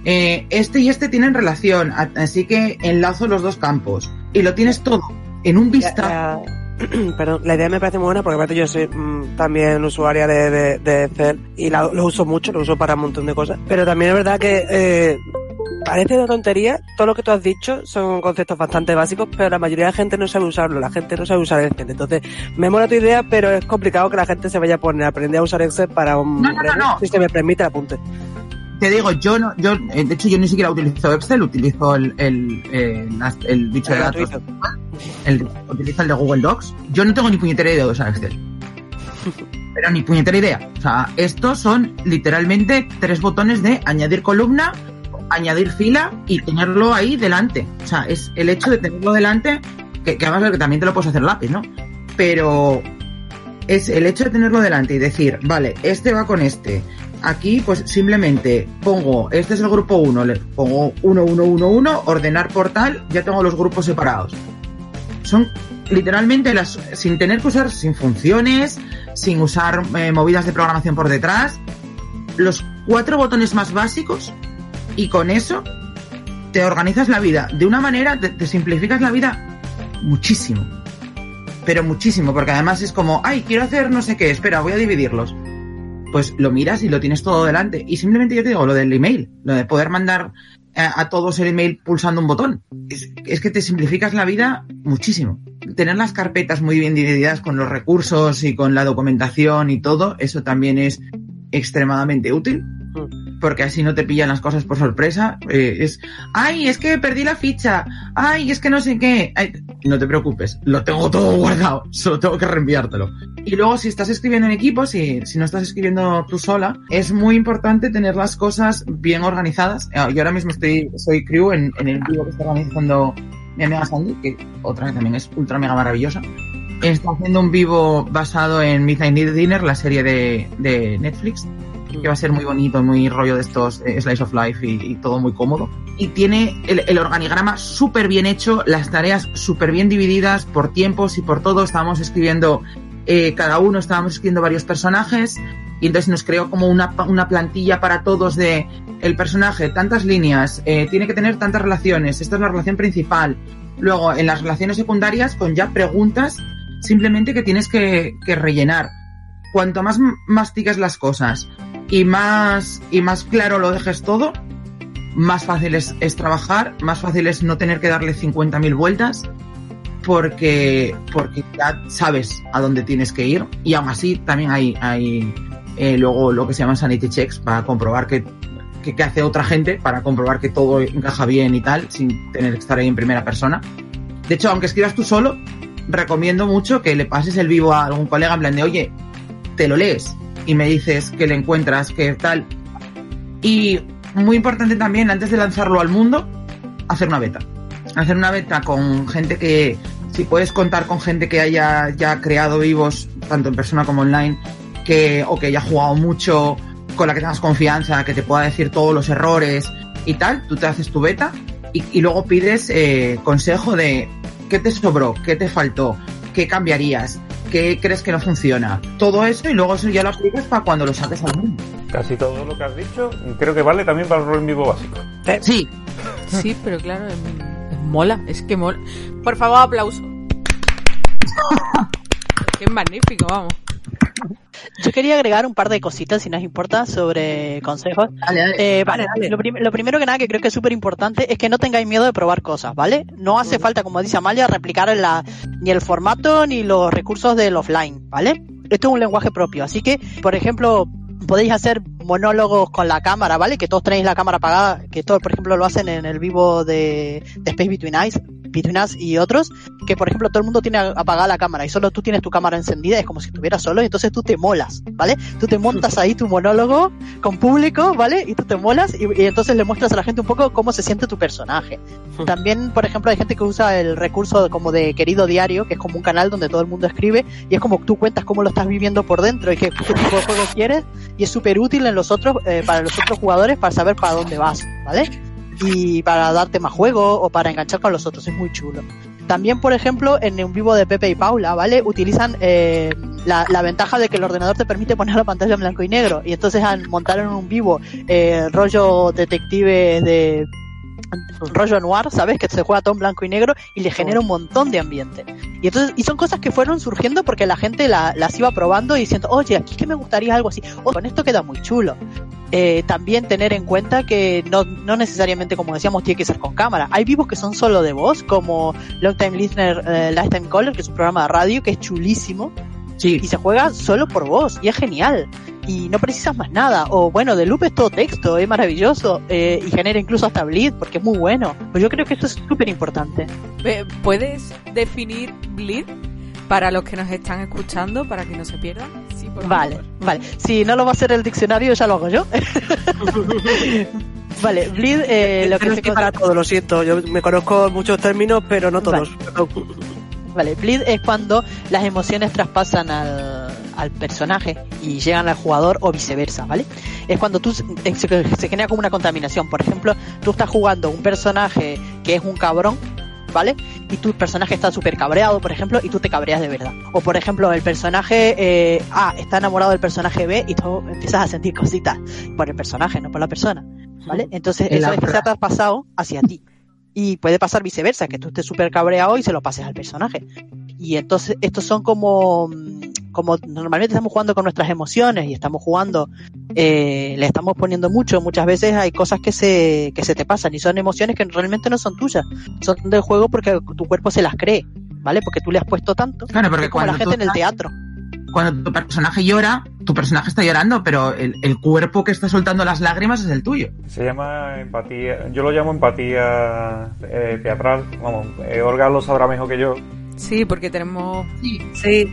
Eh, este y este tienen relación, así que enlazo los dos campos. Y lo tienes todo en un vistazo. Perdón, la idea me parece muy buena porque aparte yo soy mm, también usuaria de, de, de Excel y la- lo uso mucho, lo uso para un montón de cosas. Pero también es verdad que eh, parece una tontería, todo lo que tú has dicho son conceptos bastante básicos, pero la mayoría de la gente no sabe usarlo, la gente no sabe usar Excel. Entonces, me mola tu idea, pero es complicado que la gente se vaya a poner a aprender a usar Excel para un... No, no, no, no. Si se me permite el apunte. Te digo, yo no, yo, eh, de hecho yo ni siquiera utilizo Excel, utilizo el, el, eh, el bicho de datos, el, utilizo el de Google Docs. Yo no tengo ni puñetera idea de usar Excel. Pero ni puñetera idea. O sea, estos son literalmente tres botones de añadir columna, añadir fila y tenerlo ahí delante. O sea, es el hecho de tenerlo delante, que, que además que también te lo puedes hacer lápiz, ¿no? Pero es el hecho de tenerlo delante y decir, vale, este va con este. Aquí, pues simplemente pongo, este es el grupo 1, le pongo 1, 1, 1, 1, ordenar por tal, ya tengo los grupos separados. Son literalmente las, sin tener que usar, sin funciones, sin usar eh, movidas de programación por detrás, los cuatro botones más básicos y con eso te organizas la vida de una manera, te, te simplificas la vida muchísimo. Pero muchísimo, porque además es como, ay, quiero hacer no sé qué, espera, voy a dividirlos. Pues lo miras y lo tienes todo delante. Y simplemente yo te digo lo del email, lo de poder mandar a, a todos el email pulsando un botón. Es, es que te simplificas la vida muchísimo. Tener las carpetas muy bien divididas con los recursos y con la documentación y todo, eso también es extremadamente útil. Porque así no te pillan las cosas por sorpresa. Eh, es, ay, es que perdí la ficha, ay, es que no sé qué. No te preocupes, lo tengo todo guardado, solo tengo que reenviártelo. Y luego, si estás escribiendo en equipo, si, si no estás escribiendo tú sola, es muy importante tener las cosas bien organizadas. Eh, Yo ahora mismo estoy, soy crew en, en el vivo que está organizando mi amiga Sandy, que otra que también es ultra mega maravillosa. Está haciendo un vivo basado en Midnight Dinner, la serie de, de Netflix, que va a ser muy bonito, muy rollo de estos eh, Slice of Life y, y todo muy cómodo. Y tiene el, el organigrama súper bien hecho, las tareas súper bien divididas por tiempos y por todo. Estábamos escribiendo, eh, cada uno estábamos escribiendo varios personajes y entonces nos creó como una, una plantilla para todos de el personaje, tantas líneas, eh, tiene que tener tantas relaciones, esta es la relación principal. Luego, en las relaciones secundarias, con ya preguntas simplemente que tienes que, que rellenar. Cuanto más mastiques las cosas y más, y más claro lo dejes todo, más fácil es, trabajar, más fácil es no tener que darle 50.000 vueltas, porque, porque ya sabes a dónde tienes que ir. Y aún así, también hay, hay eh, luego lo que se llaman sanity checks para comprobar que, que hace otra gente, para comprobar que todo encaja bien y tal, sin tener que estar ahí en primera persona. De hecho, aunque escribas tú solo, recomiendo mucho que le pases el vivo a algún colega en plan de, oye, te lo lees y me dices que le encuentras, que tal. Y muy importante también, antes de lanzarlo al mundo, hacer una beta. Hacer una beta con gente que, si puedes contar con gente que haya ya creado vivos, tanto en persona como online, que, o que haya jugado mucho, con la que tengas confianza, que te pueda decir todos los errores y tal, tú te haces tu beta y, luego pides eh, consejo de qué te sobró, qué te faltó, qué cambiarías, qué crees que no funciona. Todo eso y luego eso ya lo aplicas para cuando lo saques al mundo. Casi todo lo que has dicho creo que vale también para el rol en vivo básico. Sí. Sí, pero claro, es, es mola, es que mola. Por favor, aplauso. Es magnífico, vamos. Yo quería agregar un par de cositas, si nos importa, sobre consejos. Eh, vale, Lo, prim- lo primero que nada que creo que es súper importante es que no tengáis miedo de probar cosas, ¿vale? No hace falta, como dice Amalia, replicar la, ni el formato ni los recursos del offline, ¿vale? Esto es un lenguaje propio, así que, por ejemplo, podéis hacer monólogos con la cámara, ¿vale? Que todos tenéis la cámara apagada, que todos, por ejemplo, lo hacen en el vivo de, de Space Between Us, Between y otros, que por ejemplo todo el mundo tiene apagada la cámara y solo tú tienes tu cámara encendida, es como si estuvieras solo y entonces tú te molas, ¿vale? Tú te montas ahí tu monólogo con público, ¿vale? Y tú te molas y, y entonces le muestras a la gente un poco cómo se siente tu personaje. También, por ejemplo, hay gente que usa el recurso como de querido diario, que es como un canal donde todo el mundo escribe y es como tú cuentas cómo lo estás viviendo por dentro y qué, qué tipo de juego quieres y es súper útil en los otros, eh, para los otros jugadores para saber para dónde vas, ¿vale? Y para darte más juego o para enganchar con los otros, es muy chulo. También, por ejemplo, en un vivo de Pepe y Paula, ¿vale? Utilizan eh, la, ventaja de que el ordenador te permite poner la pantalla en blanco y negro. Y entonces montaron un vivo eh, rollo detective de rollo noir, ¿sabes? Que se juega todo en blanco y negro y le genera un montón de ambiente. Y entonces, y son cosas que fueron surgiendo porque la gente la- las iba probando y diciendo, oye, aquí que me gustaría algo así, o con esto queda muy chulo. Eh, también tener en cuenta que no, no necesariamente, como decíamos, tiene que ser con cámara. Hay vivos que son solo de voz, como Long Time Listener, eh, Lifetime Caller, que es un programa de radio que es chulísimo. Y se juega solo por voz, y es genial. Y no precisas más nada. O bueno, de loop es todo texto, es maravilloso. eh, y genera incluso hasta bleed, porque es muy bueno. Pues yo creo que eso es súper importante. ¿Puedes definir bleed para los que nos están escuchando, para que no se pierdan? Sí, por Vale, favor. vale. Si no lo va a hacer el diccionario, ya lo hago yo. vale, bleed, eh, lo que no se para todo, lo siento. Yo me conozco muchos términos, pero no todos. Vale, bleed es cuando las emociones traspasan al, al personaje y llegan al jugador o viceversa, ¿vale? Es cuando tú se, se genera como una contaminación. Por ejemplo, tú estás jugando un personaje que es un cabrón, ¿vale? Y tu personaje está súper cabreado, por ejemplo, y tú te cabreas de verdad. O por ejemplo, el personaje eh, A está enamorado del personaje B y tú empiezas a sentir cositas por el personaje, no por la persona, ¿vale? Entonces eso es que se abra- ha pasado hacia ti. Y puede pasar viceversa, que tú estés súper cabreado y se lo pases al personaje. Y entonces estos son como, mm, como normalmente estamos jugando con nuestras emociones y estamos jugando, eh, le estamos poniendo mucho, muchas veces hay cosas que se, que se te pasan y son emociones que realmente no son tuyas, son del juego porque tu cuerpo se las cree, ¿vale? Porque tú le has puesto tanto, Claro, porque como la cuando tú gente en el teatro. cuando tu personaje llora, tu personaje está llorando, pero el, el cuerpo que está soltando las lágrimas es el tuyo. Se llama empatía, yo lo llamo empatía eh, teatral, vamos, eh, Olga lo sabrá mejor que yo. Sí, porque tenemos... Sí,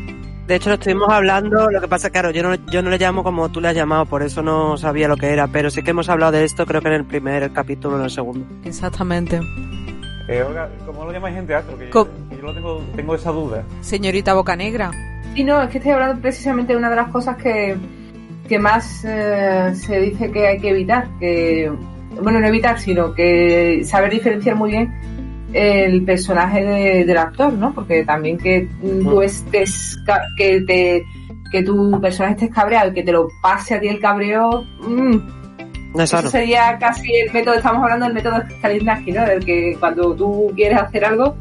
de hecho lo estuvimos hablando, lo que pasa, claro, yo no, yo no le llamo como tú le has llamado, por eso no sabía lo que era, pero sí que hemos hablado de esto creo que en el primer capítulo o en el segundo. Exactamente. Eh, Olga, ¿cómo lo llamáis en teatro? Que yo, Co- que yo lo tengo, tengo esa duda. Señorita Bocanegra. Sí, no, es que estoy hablando precisamente de una de las cosas que, que más eh, se dice que hay que evitar. Que, bueno, no evitar, sino que saber diferenciar muy bien el personaje de- del actor, ¿no? Porque también que mm, tú estés, que te que tu personaje estés cabreado y que te lo pase a ti el cabreo, mm, No es eso sería casi el método, estamos hablando del método Stanislavski, ¿no? Del que cuando tú quieres hacer algo,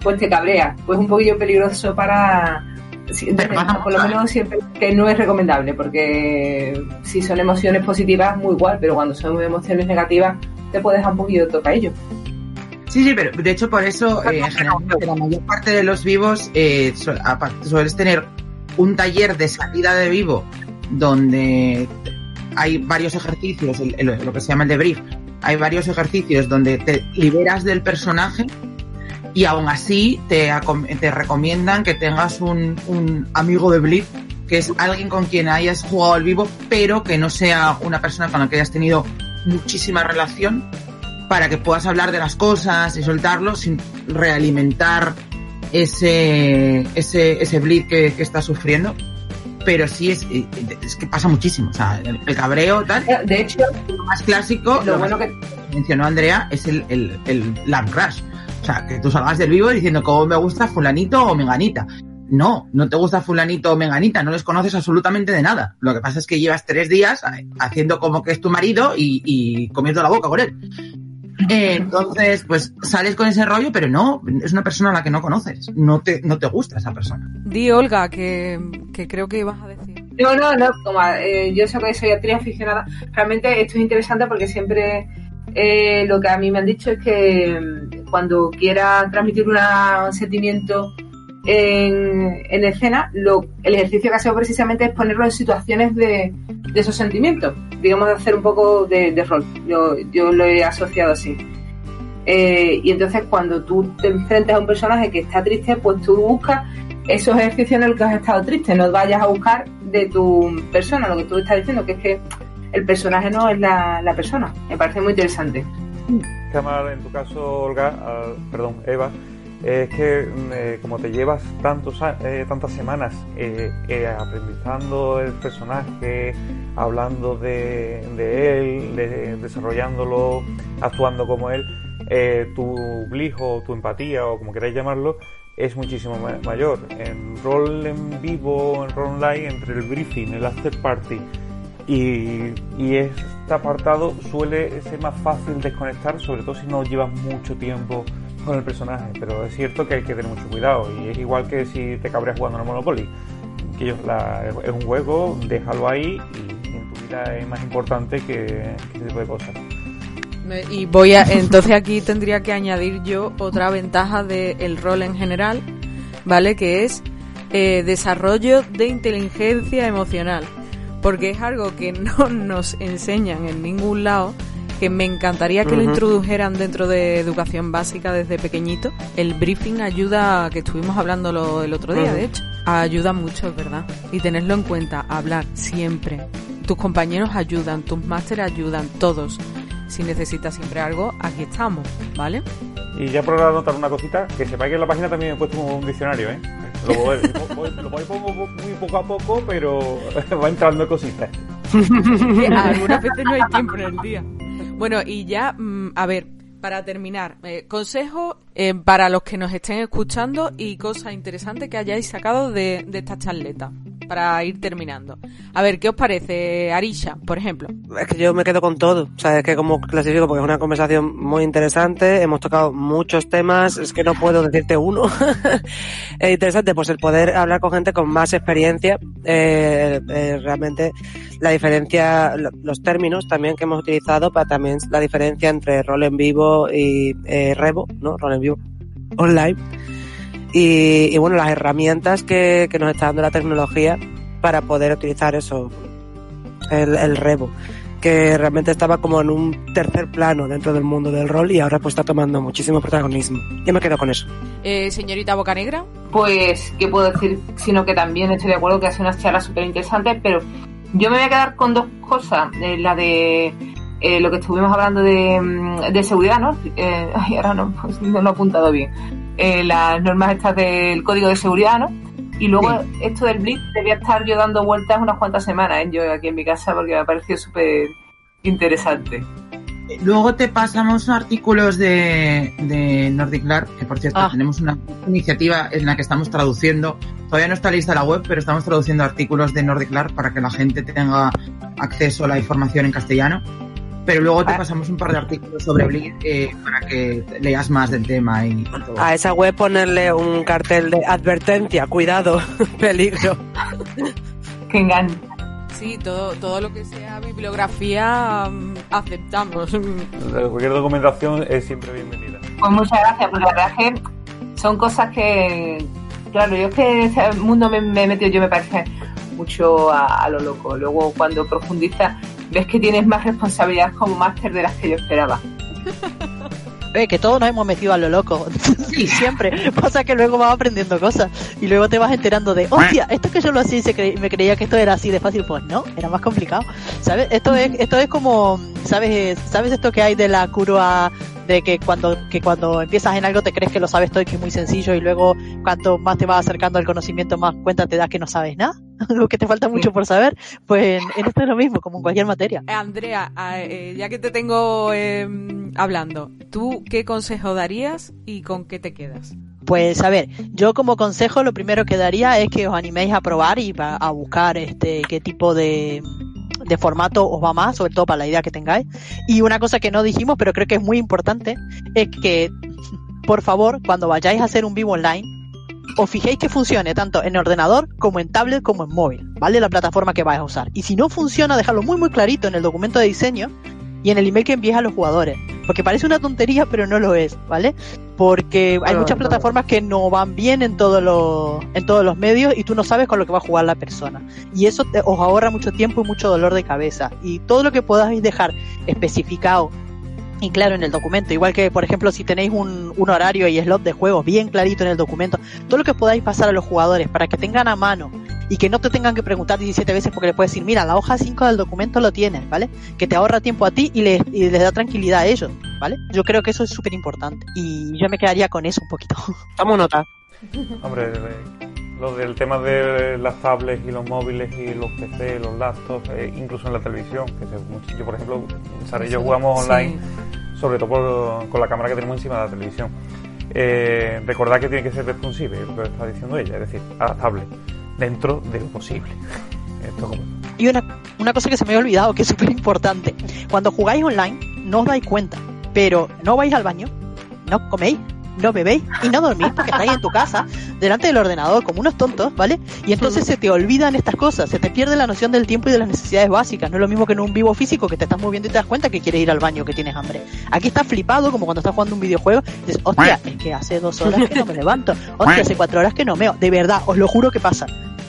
pues te cabrea. Pues un poquillo peligroso para... por lo menos siempre que no es recomendable, porque si son emociones positivas, muy igual, pero cuando son emociones negativas, te puedes dejar un poquillo tocar ello. Sí, sí, pero de hecho por eso eh, generalmente la mayor parte de los vivos eh, su- sueles tener un taller de salida de vivo donde hay varios ejercicios, el- el- lo que se llama el debrief, hay varios ejercicios donde te liberas del personaje y aún así te, te recomiendan que tengas un, un amigo de Blitz que es alguien con quien hayas jugado al vivo, pero que no sea una persona con la que hayas tenido muchísima relación para que puedas hablar de las cosas y soltarlo sin realimentar ese ese ese bleed que, que estás sufriendo pero sí es es que pasa muchísimo o sea el, el cabreo tal de hecho lo más clásico lo lo bueno más- mencionó Andrea es el el el love crash o sea que tú salgas del vivo diciendo cómo me gusta fulanito o menganita no, no te gusta fulanito o menganita, no les conoces absolutamente de nada. Lo que pasa es que llevas tres días eh, haciendo como que es tu marido y, y comiendo la boca con él. Eh, entonces, pues sales con ese rollo, pero no, es una persona a la que no conoces. No te, no te gusta esa persona. Di, Olga, que, que creo que ibas a decir. No, no, no, como eh, yo sé que soy actriz aficionada, realmente esto es interesante porque siempre eh, lo que a mí me han dicho es que mm, cuando quiera transmitir una- un sentimiento en, en escena, lo, el ejercicio que ha sido precisamente es ponerlo en situaciones de, de esos sentimientos, digamos de hacer un poco de, rol, yo, yo lo he asociado así. Eh, y entonces cuando tú te enfrentas a un personaje que está triste, pues tú buscas esos ejercicios en los que has estado triste, no vayas a buscar de tu persona, lo que tú estás diciendo, que es que el personaje no es la, la persona. Me parece muy interesante. Cámara, en tu caso, Olga, ah, perdón, Eva, es que mm, eh, como te llevas tantos, eh, tantas semanas eh, aprendizando el personaje, hablando de, de él, de- desarrollándolo, actuando como él, eh, tu blijo, tu empatía o como queráis llamarlo, es muchísimo ma- mayor. En rol en vivo, en rol online, entre el briefing, el after party y, y este apartado suele ser más fácil desconectar, sobre todo si no llevas mucho tiempo con el personaje. Pero es cierto que hay que tener mucho cuidado y es igual que si te cabreas jugando al Monopoly. Que es un juego, déjalo ahí vida es más importante que, que ese tipo de cosas. Me- Y voy a, entonces aquí tendría que añadir yo otra ventaja del rol en general, ¿vale? Que es eh, desarrollo de inteligencia emocional. Porque es algo que no nos enseñan en ningún lado, que me encantaría que lo introdujeran dentro de educación básica desde pequeñito. El briefing ayuda, que estuvimos hablando el otro día, de hecho, ayuda mucho, verdad. Y tenerlo en cuenta, hablar siempre. Tus compañeros ayudan, tus másteres ayudan, todos. Si necesitas siempre algo, aquí estamos, ¿vale? Y ya por anotar una cosita, que sepáis que en la página también he puesto un diccionario, ¿eh? Lo voy, voy- lo voy muy poco a poco, pero va entrando cositas. Algunas veces no hay tiempo en el día. Bueno, y ya, mm, a ver, para terminar, eh, consejo eh, para los que nos estén escuchando y cosas interesantes que hayáis sacado de, esta charleta, para ir terminando. A ver, ¿qué os parece, Arisha, por ejemplo? Es que yo me quedo con todo. O sea, es que como clasifico, porque es una conversación muy interesante, hemos tocado muchos temas, es que no puedo decirte uno. es interesante, pues el poder hablar con gente con más experiencia, eh, eh, realmente la diferencia, lo- los términos también que hemos utilizado para también la diferencia entre rol en vivo y eh, Revo, ¿no? Rol en vivo online. Y, y bueno, las herramientas que, que nos está dando la tecnología para poder utilizar eso, el, el rebo, que realmente estaba como en un tercer plano dentro del mundo del rol y ahora pues está tomando muchísimo protagonismo. Yo me quedo con eso. Eh, señorita Bocanegra. Pues, ¿qué puedo decir? Sino que también estoy de acuerdo que hace unas charlas súper interesantes, pero yo me voy a quedar con dos cosas. Eh, la de eh, lo que estuvimos hablando de, mm, de seguridad, ¿no? Eh, ay, ahora no, pues, no lo he apuntado bien. Eh, las normas estas del código de seguridad, ¿no? Y luego esto del Blitz debía estar yo dando vueltas unas cuantas semanas ¿eh? yo aquí en mi casa porque me ha parecido súper interesante. Luego te pasamos artículos de, de Nordic que por cierto Ah. tenemos una iniciativa en la que estamos traduciendo, todavía no está lista la web, pero estamos traduciendo artículos de Nordic LARP para que la gente tenga acceso a la información en castellano. Pero luego te pasamos un par de artículos sobre Blitz eh, para que leas más del tema y todo. A esa web ponerle un cartel de advertencia, cuidado, peligro. Que engaño. Sí, todo, todo lo que sea bibliografía mm, aceptamos. Cualquier documentación es siempre bienvenida. Pues muchas gracias, porque la verdad es que son cosas que, claro, yo es que en este mundo me, me he metido, yo me parece mucho a, a lo loco. Luego cuando profundizas, ves que tienes más responsabilidades como máster de las que yo esperaba. Ve que todos nos hemos metido a lo loco. Siempre. Pasa que luego vas aprendiendo cosas. Y luego te vas enterando de, hostia, esto que yo lo hacía y se cre- me creía que esto era así de fácil. Pues no, era más complicado. ¿Sabes? Esto es, esto es como, ¿sabes? ¿Sabes esto que hay de la curva de que cuando, que cuando empiezas en algo te crees que lo sabes todo y que es muy sencillo y luego cuanto más te vas acercando al conocimiento más cuenta te das que no sabes nada? Algo que te falta mucho por saber. Pues en, en esto es lo mismo, como en cualquier materia. Eh, Andrea, a- eh, ya que te tengo eh, hablando, ¿tú qué consejo darías y con qué te quedas? Pues a ver, yo como consejo lo primero que daría es que os animéis a probar y a buscar este qué tipo de, de formato os va más, sobre todo para la idea que tengáis. Y una cosa que no dijimos, pero creo que es muy importante, es que por favor, cuando vayáis a hacer un vivo online, os fijéis que funcione tanto en ordenador como en tablet como en móvil, ¿vale? La plataforma que vais a usar. Y si no funciona, dejadlo muy muy clarito en el documento de diseño y en el email que envíes a los jugadores. Porque parece una tontería, pero no lo es, ¿vale? Porque hay muchas plataformas que no van bien en todos los en todos los medios y tú no sabes con lo que va a jugar la persona. Y eso te- os ahorra mucho tiempo y mucho dolor de cabeza. Y todo lo que podáis dejar especificado y claro en el documento, igual que por ejemplo si tenéis un, un horario y slot de juego bien clarito en el documento, todo lo que podáis pasar a los jugadores para que tengan a mano y que no te tengan que preguntar 17 veces porque le puedes decir, mira, la hoja 5 del documento lo tienes, ¿vale? Que te ahorra tiempo a ti y les, y les da tranquilidad a ellos, ¿vale? Yo creo que eso es súper importante y yo me quedaría con eso un poquito. Tomo nota. Hombre, lo del tema de las tablets y los móviles y los PC, los laptops, eh, incluso en la televisión, que se- yo por ejemplo, Sara y yo Sí. jugamos Sí. online, sobre todo por- con la cámara que tenemos encima de la televisión. Eh, recordad que tiene que ser responsive, es lo que está diciendo ella, es decir, adaptable, dentro de lo posible. Esto como... Y una, una cosa que se me había olvidado, que es súper importante. Cuando jugáis online, no os dais cuenta, pero no vais al baño, no coméis, no bebéis y no dormís porque estáis en tu casa, delante del ordenador, como unos tontos, ¿vale? Y entonces se te olvidan estas cosas, se te pierde la noción del tiempo y de las necesidades básicas. No es lo mismo que en un vivo físico que te estás moviendo y te das cuenta que quieres ir al baño, que tienes hambre. Aquí estás flipado, como cuando estás jugando un videojuego, y dices, hostia, es que hace dos horas que no me levanto, hostia, hace cuatro horas que no meo. De verdad, os lo juro que pasa.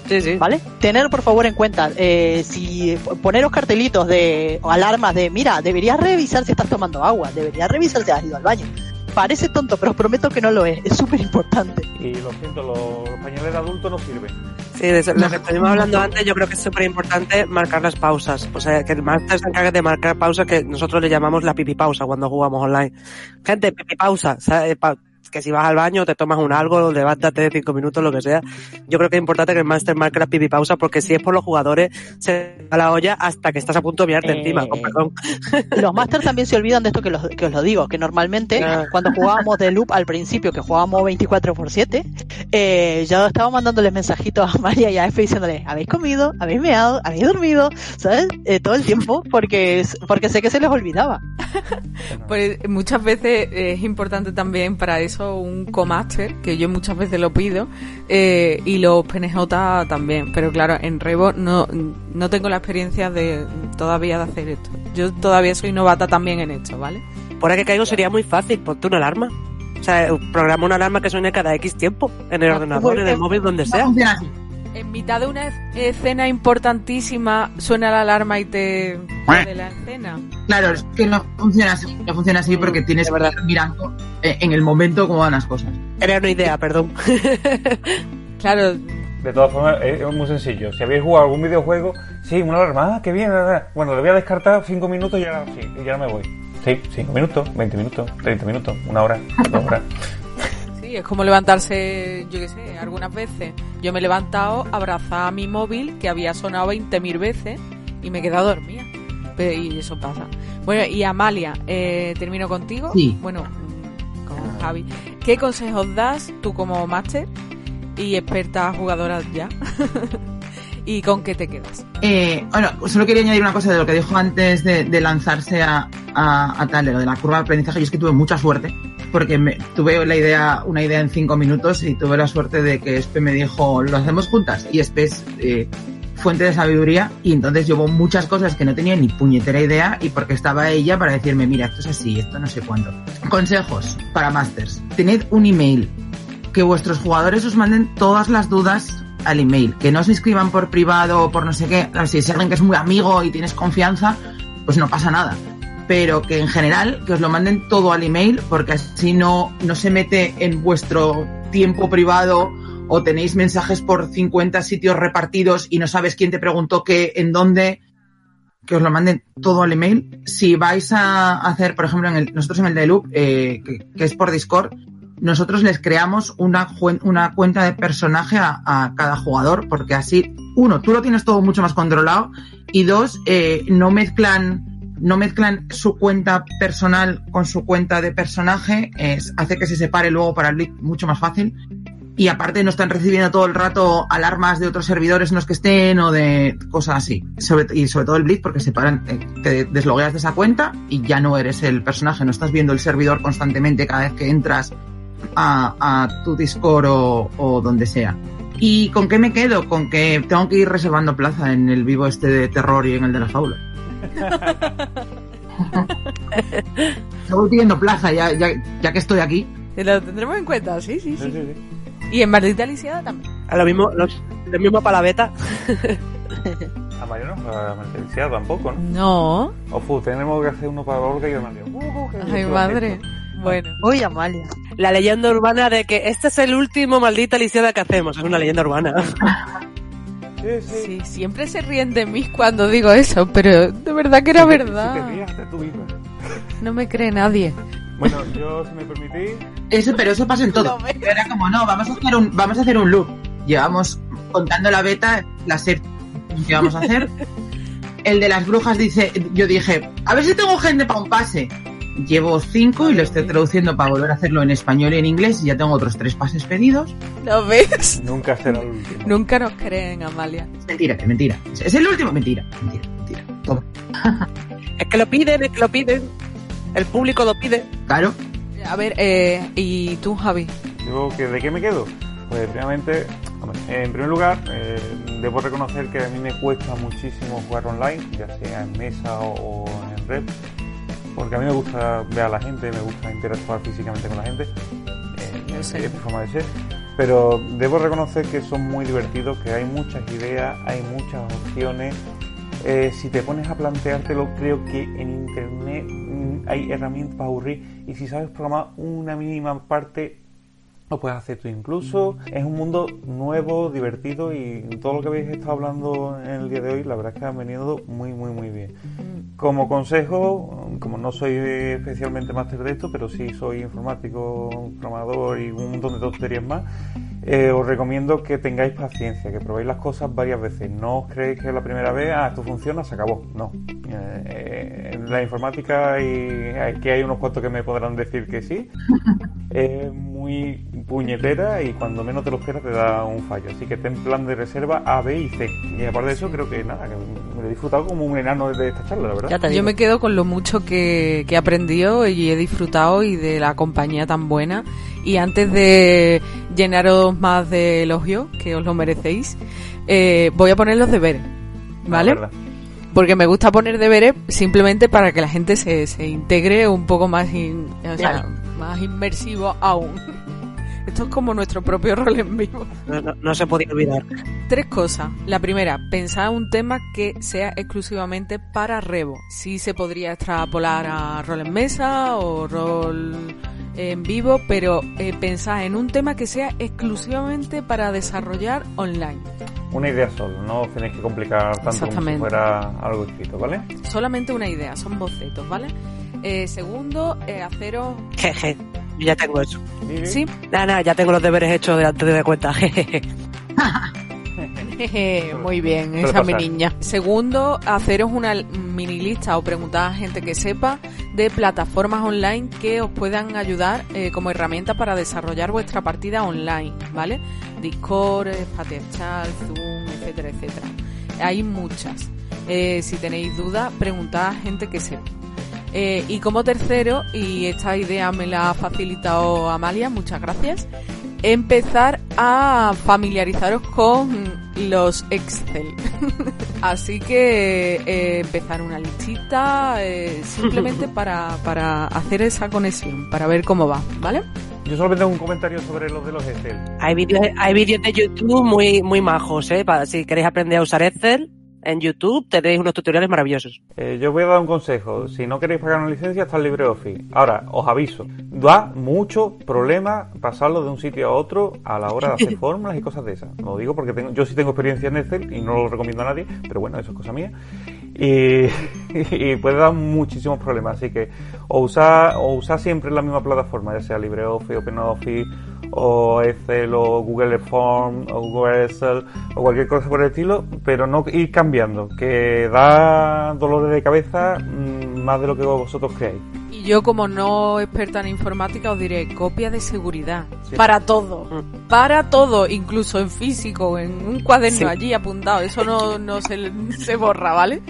Sí, sí. ¿Vale? Tener por favor en cuenta, eh, si poneros cartelitos de o alarmas de, mira, deberías revisar si estás tomando agua, deberías revisar si has ido al baño. Parece tonto, pero os prometo que no lo es, es súper importante. Y lo siento, los, pañales de adulto no sirven. Sí, de eso- lo que estuvimos hablando antes, yo creo que es súper importante marcar las pausas. O sea, que el máster se encargue de marcar pausas que nosotros le llamamos la pipi pausa cuando jugamos online. Gente, pipi pausa. ¿sabes? Pa- que si vas al baño, te tomas un algo, levántate cinco minutos, lo que sea. Yo creo que es importante que el marque la pipi pausa porque si es por los jugadores, se va la olla hasta que estás a punto de mirarte Eh, encima, con perdón. Los masters también se olvidan de esto que, los- que os lo digo, que normalmente cuando jugábamos de loop al principio, que jugábamos 24 por 7, eh, yo estaba mandándoles mensajitos a María y a F diciéndoles, ¿habéis comido? ¿Habéis meado? ¿Habéis dormido? ¿Sabes? Eh, todo el tiempo, porque, porque sé que se les olvidaba. Pues muchas veces es importante también para eso un co-master, que yo muchas veces lo pido, eh, y los PNJ también. Pero claro, en Revo no, no tengo la experiencia de todavía de hacer esto. Yo todavía soy novata también en esto, ¿vale? Por que caigo sería muy fácil, ponte una alarma. O sea, programa una alarma que suene cada X tiempo, en el ordenador, en el móvil, donde sea. En mitad de una escena importantísima suena la alarma y te de la escena. Claro, es que no funciona así, no funciona así porque tienes que estar mirando eh, en el momento cómo van las cosas. Era una idea, perdón. Claro, De todas formas, es muy sencillo. Si habéis jugado algún videojuego, sí, una alarma, ah, qué bien. ah, ah. Bueno, le voy a descartar 5 minutos y ya, sí, y ya me voy. Sí, 5 minutos, 20 minutos, 30 minutos, una hora, dos horas. Sí, es como levantarse, yo qué sé, algunas veces. Yo me he levantado, abrazado a mi móvil que había sonado 20.000 veces y me he quedado dormida. Pero- y eso pasa. Bueno, y Amalia, eh, termino contigo. Sí. Bueno, con Javi. ¿Qué consejos das tú como máster y experta jugadora ya? ¿Y con qué te quedas? Eh, bueno, solo quería añadir una cosa de lo que dijo antes de, de lanzarse a, a, a tal, de lo de la curva de aprendizaje. Yo es que tuve mucha suerte, porque tuve la idea, una idea en cinco minutos y tuve la suerte de que Espe me dijo, lo hacemos juntas. Y Espe es eh, fuente de sabiduría y entonces llevó muchas cosas que no tenía ni puñetera idea y porque estaba ella para decirme, mira, esto es así, esto no sé cuándo. Consejos para Masters. Tened un email que vuestros jugadores os manden todas las dudas al email, que no se escriban por privado o por no sé qué. Si es alguien que es muy amigo y tienes confianza, pues no pasa nada. Pero que en general, que os lo manden todo al email, porque así no, no se mete en vuestro tiempo privado o tenéis mensajes por 50 sitios repartidos y no sabes quién te preguntó qué, en dónde, que os lo manden todo al email. Si vais a hacer, por ejemplo, en el, nosotros en el de Loop, eh, que, es por Discord, nosotros les creamos una, una cuenta de personaje a, a cada jugador, porque así, uno, tú lo tienes todo mucho más controlado, y dos, eh, no mezclan, no mezclan su cuenta personal con su cuenta de personaje, es, hace que se separe luego para el Blitz mucho más fácil. Y aparte no están recibiendo todo el rato alarmas de otros servidores en los que estén o de cosas así. Y sobre todo el Blitz porque separan, eh, te deslogueas de esa cuenta y ya no eres el personaje, no estás viendo el servidor constantemente cada vez que entras a, a tu Discord o, o donde sea. ¿Y con qué me quedo? Con que tengo que ir reservando plaza en el vivo este de terror y en el de la faula. Estoy pidiendo plaza ya, ya, ya que estoy aquí. Lo tendremos en cuenta, sí, sí, Sí, sí. sí, sí. Y en Maldita Lisiada también. A lo mismo, lo, lo mismo para la beta. A Mario no, a Marceliciado tampoco, ¿no? No. Ofu, tenemos que hacer uno para Olga y Mario. Uh, qué Ay, madre. Bueno. Uy, Amalia. La leyenda urbana de que este es el último maldita lisiada que hacemos. Es una leyenda urbana. Sí, sí. Sí, siempre se ríen de mí cuando digo eso, pero de verdad que era Si te- verdad. Si te rías de tú misma. No me cree nadie. Bueno, yo, si me permitís, Eso, pero eso pasa en todo. Ves. Era como, no, vamos a hacer un, vamos a hacer un loop. Llevamos contando la beta, la set que vamos a hacer. El de las brujas dice, yo dije, a ver si tengo gente para un pase. Llevo cinco y lo estoy traduciendo para volver a hacerlo en español y en inglés y ya tengo otros tres pases pedidos. ¿Lo ves? nunca será el último. Nunca nos creen, Amalia. Es mentira, es mentira. Es- el último, mentira, mentira, mentira. Todo. es que lo piden, es que lo piden. El público lo pide. Claro. A ver, eh, ¿y tú, Javi? Digo, que ¿de qué me quedo? Pues primeramente, hombre, en primer lugar, eh, debo reconocer que a mí me cuesta muchísimo jugar online, ya sea en mesa o, o en red, porque a mí me gusta ver a la gente, me gusta interactuar físicamente con la gente, eh, sé. es mi forma de ser, pero debo reconocer que son muy divertidos, que hay muchas ideas, hay muchas opciones. Eh, si te pones a planteártelo, creo que en internet mm, hay herramientas para aburrir y si sabes programar una mínima parte lo puedes hacer tú incluso. Es un mundo nuevo, divertido y todo lo que habéis estado hablando en el día de hoy, la verdad es que han venido muy, muy, muy bien. Como consejo, como no soy especialmente máster de esto, pero sí soy informático, programador y un montón de tonterías más, eh, os recomiendo que tengáis paciencia, que probéis las cosas varias veces. No os creéis que la primera vez, ah, esto funciona, se acabó. No. Eh, eh, en la informática y aquí hay unos cuantos que me podrán decir que sí. Es muy puñetera y cuando menos te lo esperas te da un fallo. Así que ten plan de reserva A, B y C. Y aparte de eso, creo que nada, que me lo he disfrutado como un enano de esta charla, la verdad. Ya te Yo me quedo con lo mucho que, que he aprendido y he disfrutado y de la compañía tan buena. Y antes de llenaros más de elogios, que os lo merecéis, eh, voy a poner los deberes, ¿vale? La verdad. Porque me gusta poner deberes simplemente para que la gente se, se integre un poco más, in- o sea, Claro. más inmersivo aún. Esto es como nuestro propio rol en vivo. No, no- no se podía olvidar. Tres cosas. La primera, pensar un tema que sea exclusivamente para Revo. Sí se podría extrapolar a rol en mesa o rol en vivo, pero eh, pensar en un tema que sea exclusivamente para desarrollar online. Una idea solo, no os tenéis que complicar tanto como si fuera algo escrito, ¿vale? Solamente una idea, son bocetos, ¿vale? Eh, segundo, eh, haceros... Jeje, yo ya tengo eso. Sí, Nada, nada, ya tengo los deberes hechos de antes de cuenta. Muy bien, esa mi niña. Segundo, haceros una mini lista o preguntar a gente que sepa de plataformas online que os puedan ayudar eh, como herramienta para desarrollar vuestra partida online, ¿vale? Discord, Chat, Zoom, etcétera, etcétera. Hay muchas. Eh, si tenéis dudas, preguntad a gente que sepa. Eh, y como tercero, y esta idea me la ha facilitado Amalia, muchas gracias, empezar a familiarizaros con los Excel. Así que eh, empezar una listita eh, simplemente para, para hacer esa conexión, para ver cómo va, ¿vale? Yo solamente tengo un comentario sobre los de los Excel. Hay vídeos, hay vídeos de YouTube muy, muy majos, ¿eh? Para, si queréis aprender a usar Excel, en YouTube tenéis unos tutoriales maravillosos. Eh, yo voy a dar un consejo. Si no queréis pagar una licencia, está el LibreOffice. Ahora, os aviso. Da mucho problema pasarlo de un sitio a otro a la hora de hacer fórmulas y cosas de esas. Lo digo porque tengo, yo sí tengo experiencia en Excel y no lo recomiendo a nadie, pero bueno, eso es cosa mía. Y, y puede dar muchísimos problemas. Así que o usar, o usar siempre la misma plataforma, ya sea LibreOffice, OpenOffice, o Excel, o Google Form, o Google Excel, o cualquier cosa por el estilo, pero no ir cambiando, que da dolores de cabeza mm, más de lo que vosotros creéis. Yo como no experta en informática os diré copia de seguridad. Sí. Para todo. Para todo, incluso en físico, en un cuaderno Sí. allí apuntado. Eso no, no se, se borra, ¿vale?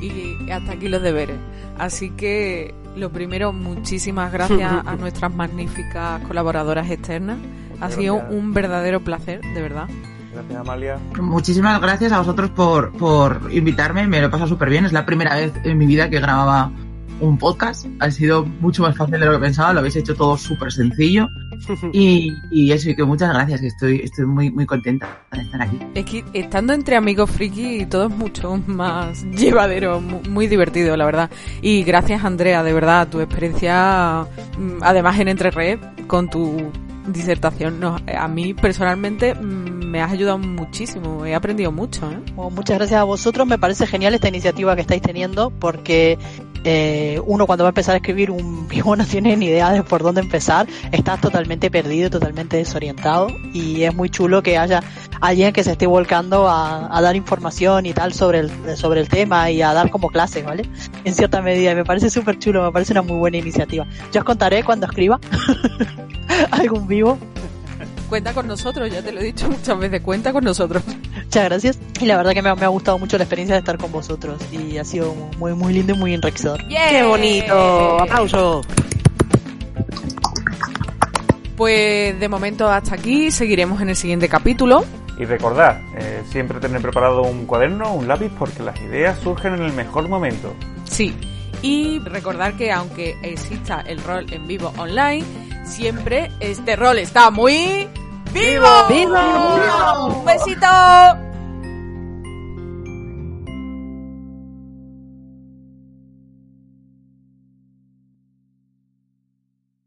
Y hasta aquí los deberes. Así que lo primero, muchísimas gracias a nuestras magníficas colaboradoras externas. Ha sido un verdadero placer, de verdad. Gracias, Amalia. Muchísimas gracias a vosotros por, por invitarme, me lo he pasado súper bien. Es la primera vez en mi vida que grababa un podcast. Ha sido mucho más fácil de lo que pensaba, lo habéis hecho todo súper sencillo. Y, y eso, y que muchas gracias, que estoy, estoy muy, muy contenta de estar aquí. Es que estando entre amigos friki todo es mucho más llevadero, mu- muy divertido, la verdad. Y gracias, Andrea, de verdad, tu experiencia, mm, además en Entre Red, con tu disertación, no, a mí personalmente mm, me has ayudado muchísimo, he aprendido mucho. ¿eh? Bueno, muchas gracias a vosotros. Me parece genial esta iniciativa que estáis teniendo porque eh, uno cuando va a empezar a escribir un vivo no tiene ni idea de por dónde empezar. Estás totalmente perdido, totalmente desorientado y es muy chulo que haya alguien que se esté volcando a, a dar información y tal sobre el, sobre el tema y a dar como clases, ¿vale? En cierta medida. Y me parece súper chulo, me parece una muy buena iniciativa. Yo os contaré cuando escriba algún vivo Cuenta con nosotros, ya te lo he dicho muchas veces, cuenta con nosotros. Muchas gracias. Y la verdad que me ha, me ha gustado mucho la experiencia de estar con vosotros. Y ha sido muy, muy lindo y muy enriquecedor. ¡Qué bonito! ¡Aplauso! Pues de momento hasta aquí, seguiremos en el siguiente capítulo. Y recordad, eh, siempre tener preparado un cuaderno, un lápiz, porque las ideas surgen en el mejor momento. Sí. Y recordar que aunque exista el rol en vivo online, siempre este rol está muy vivo. ¡Vivo! ¡Un besito!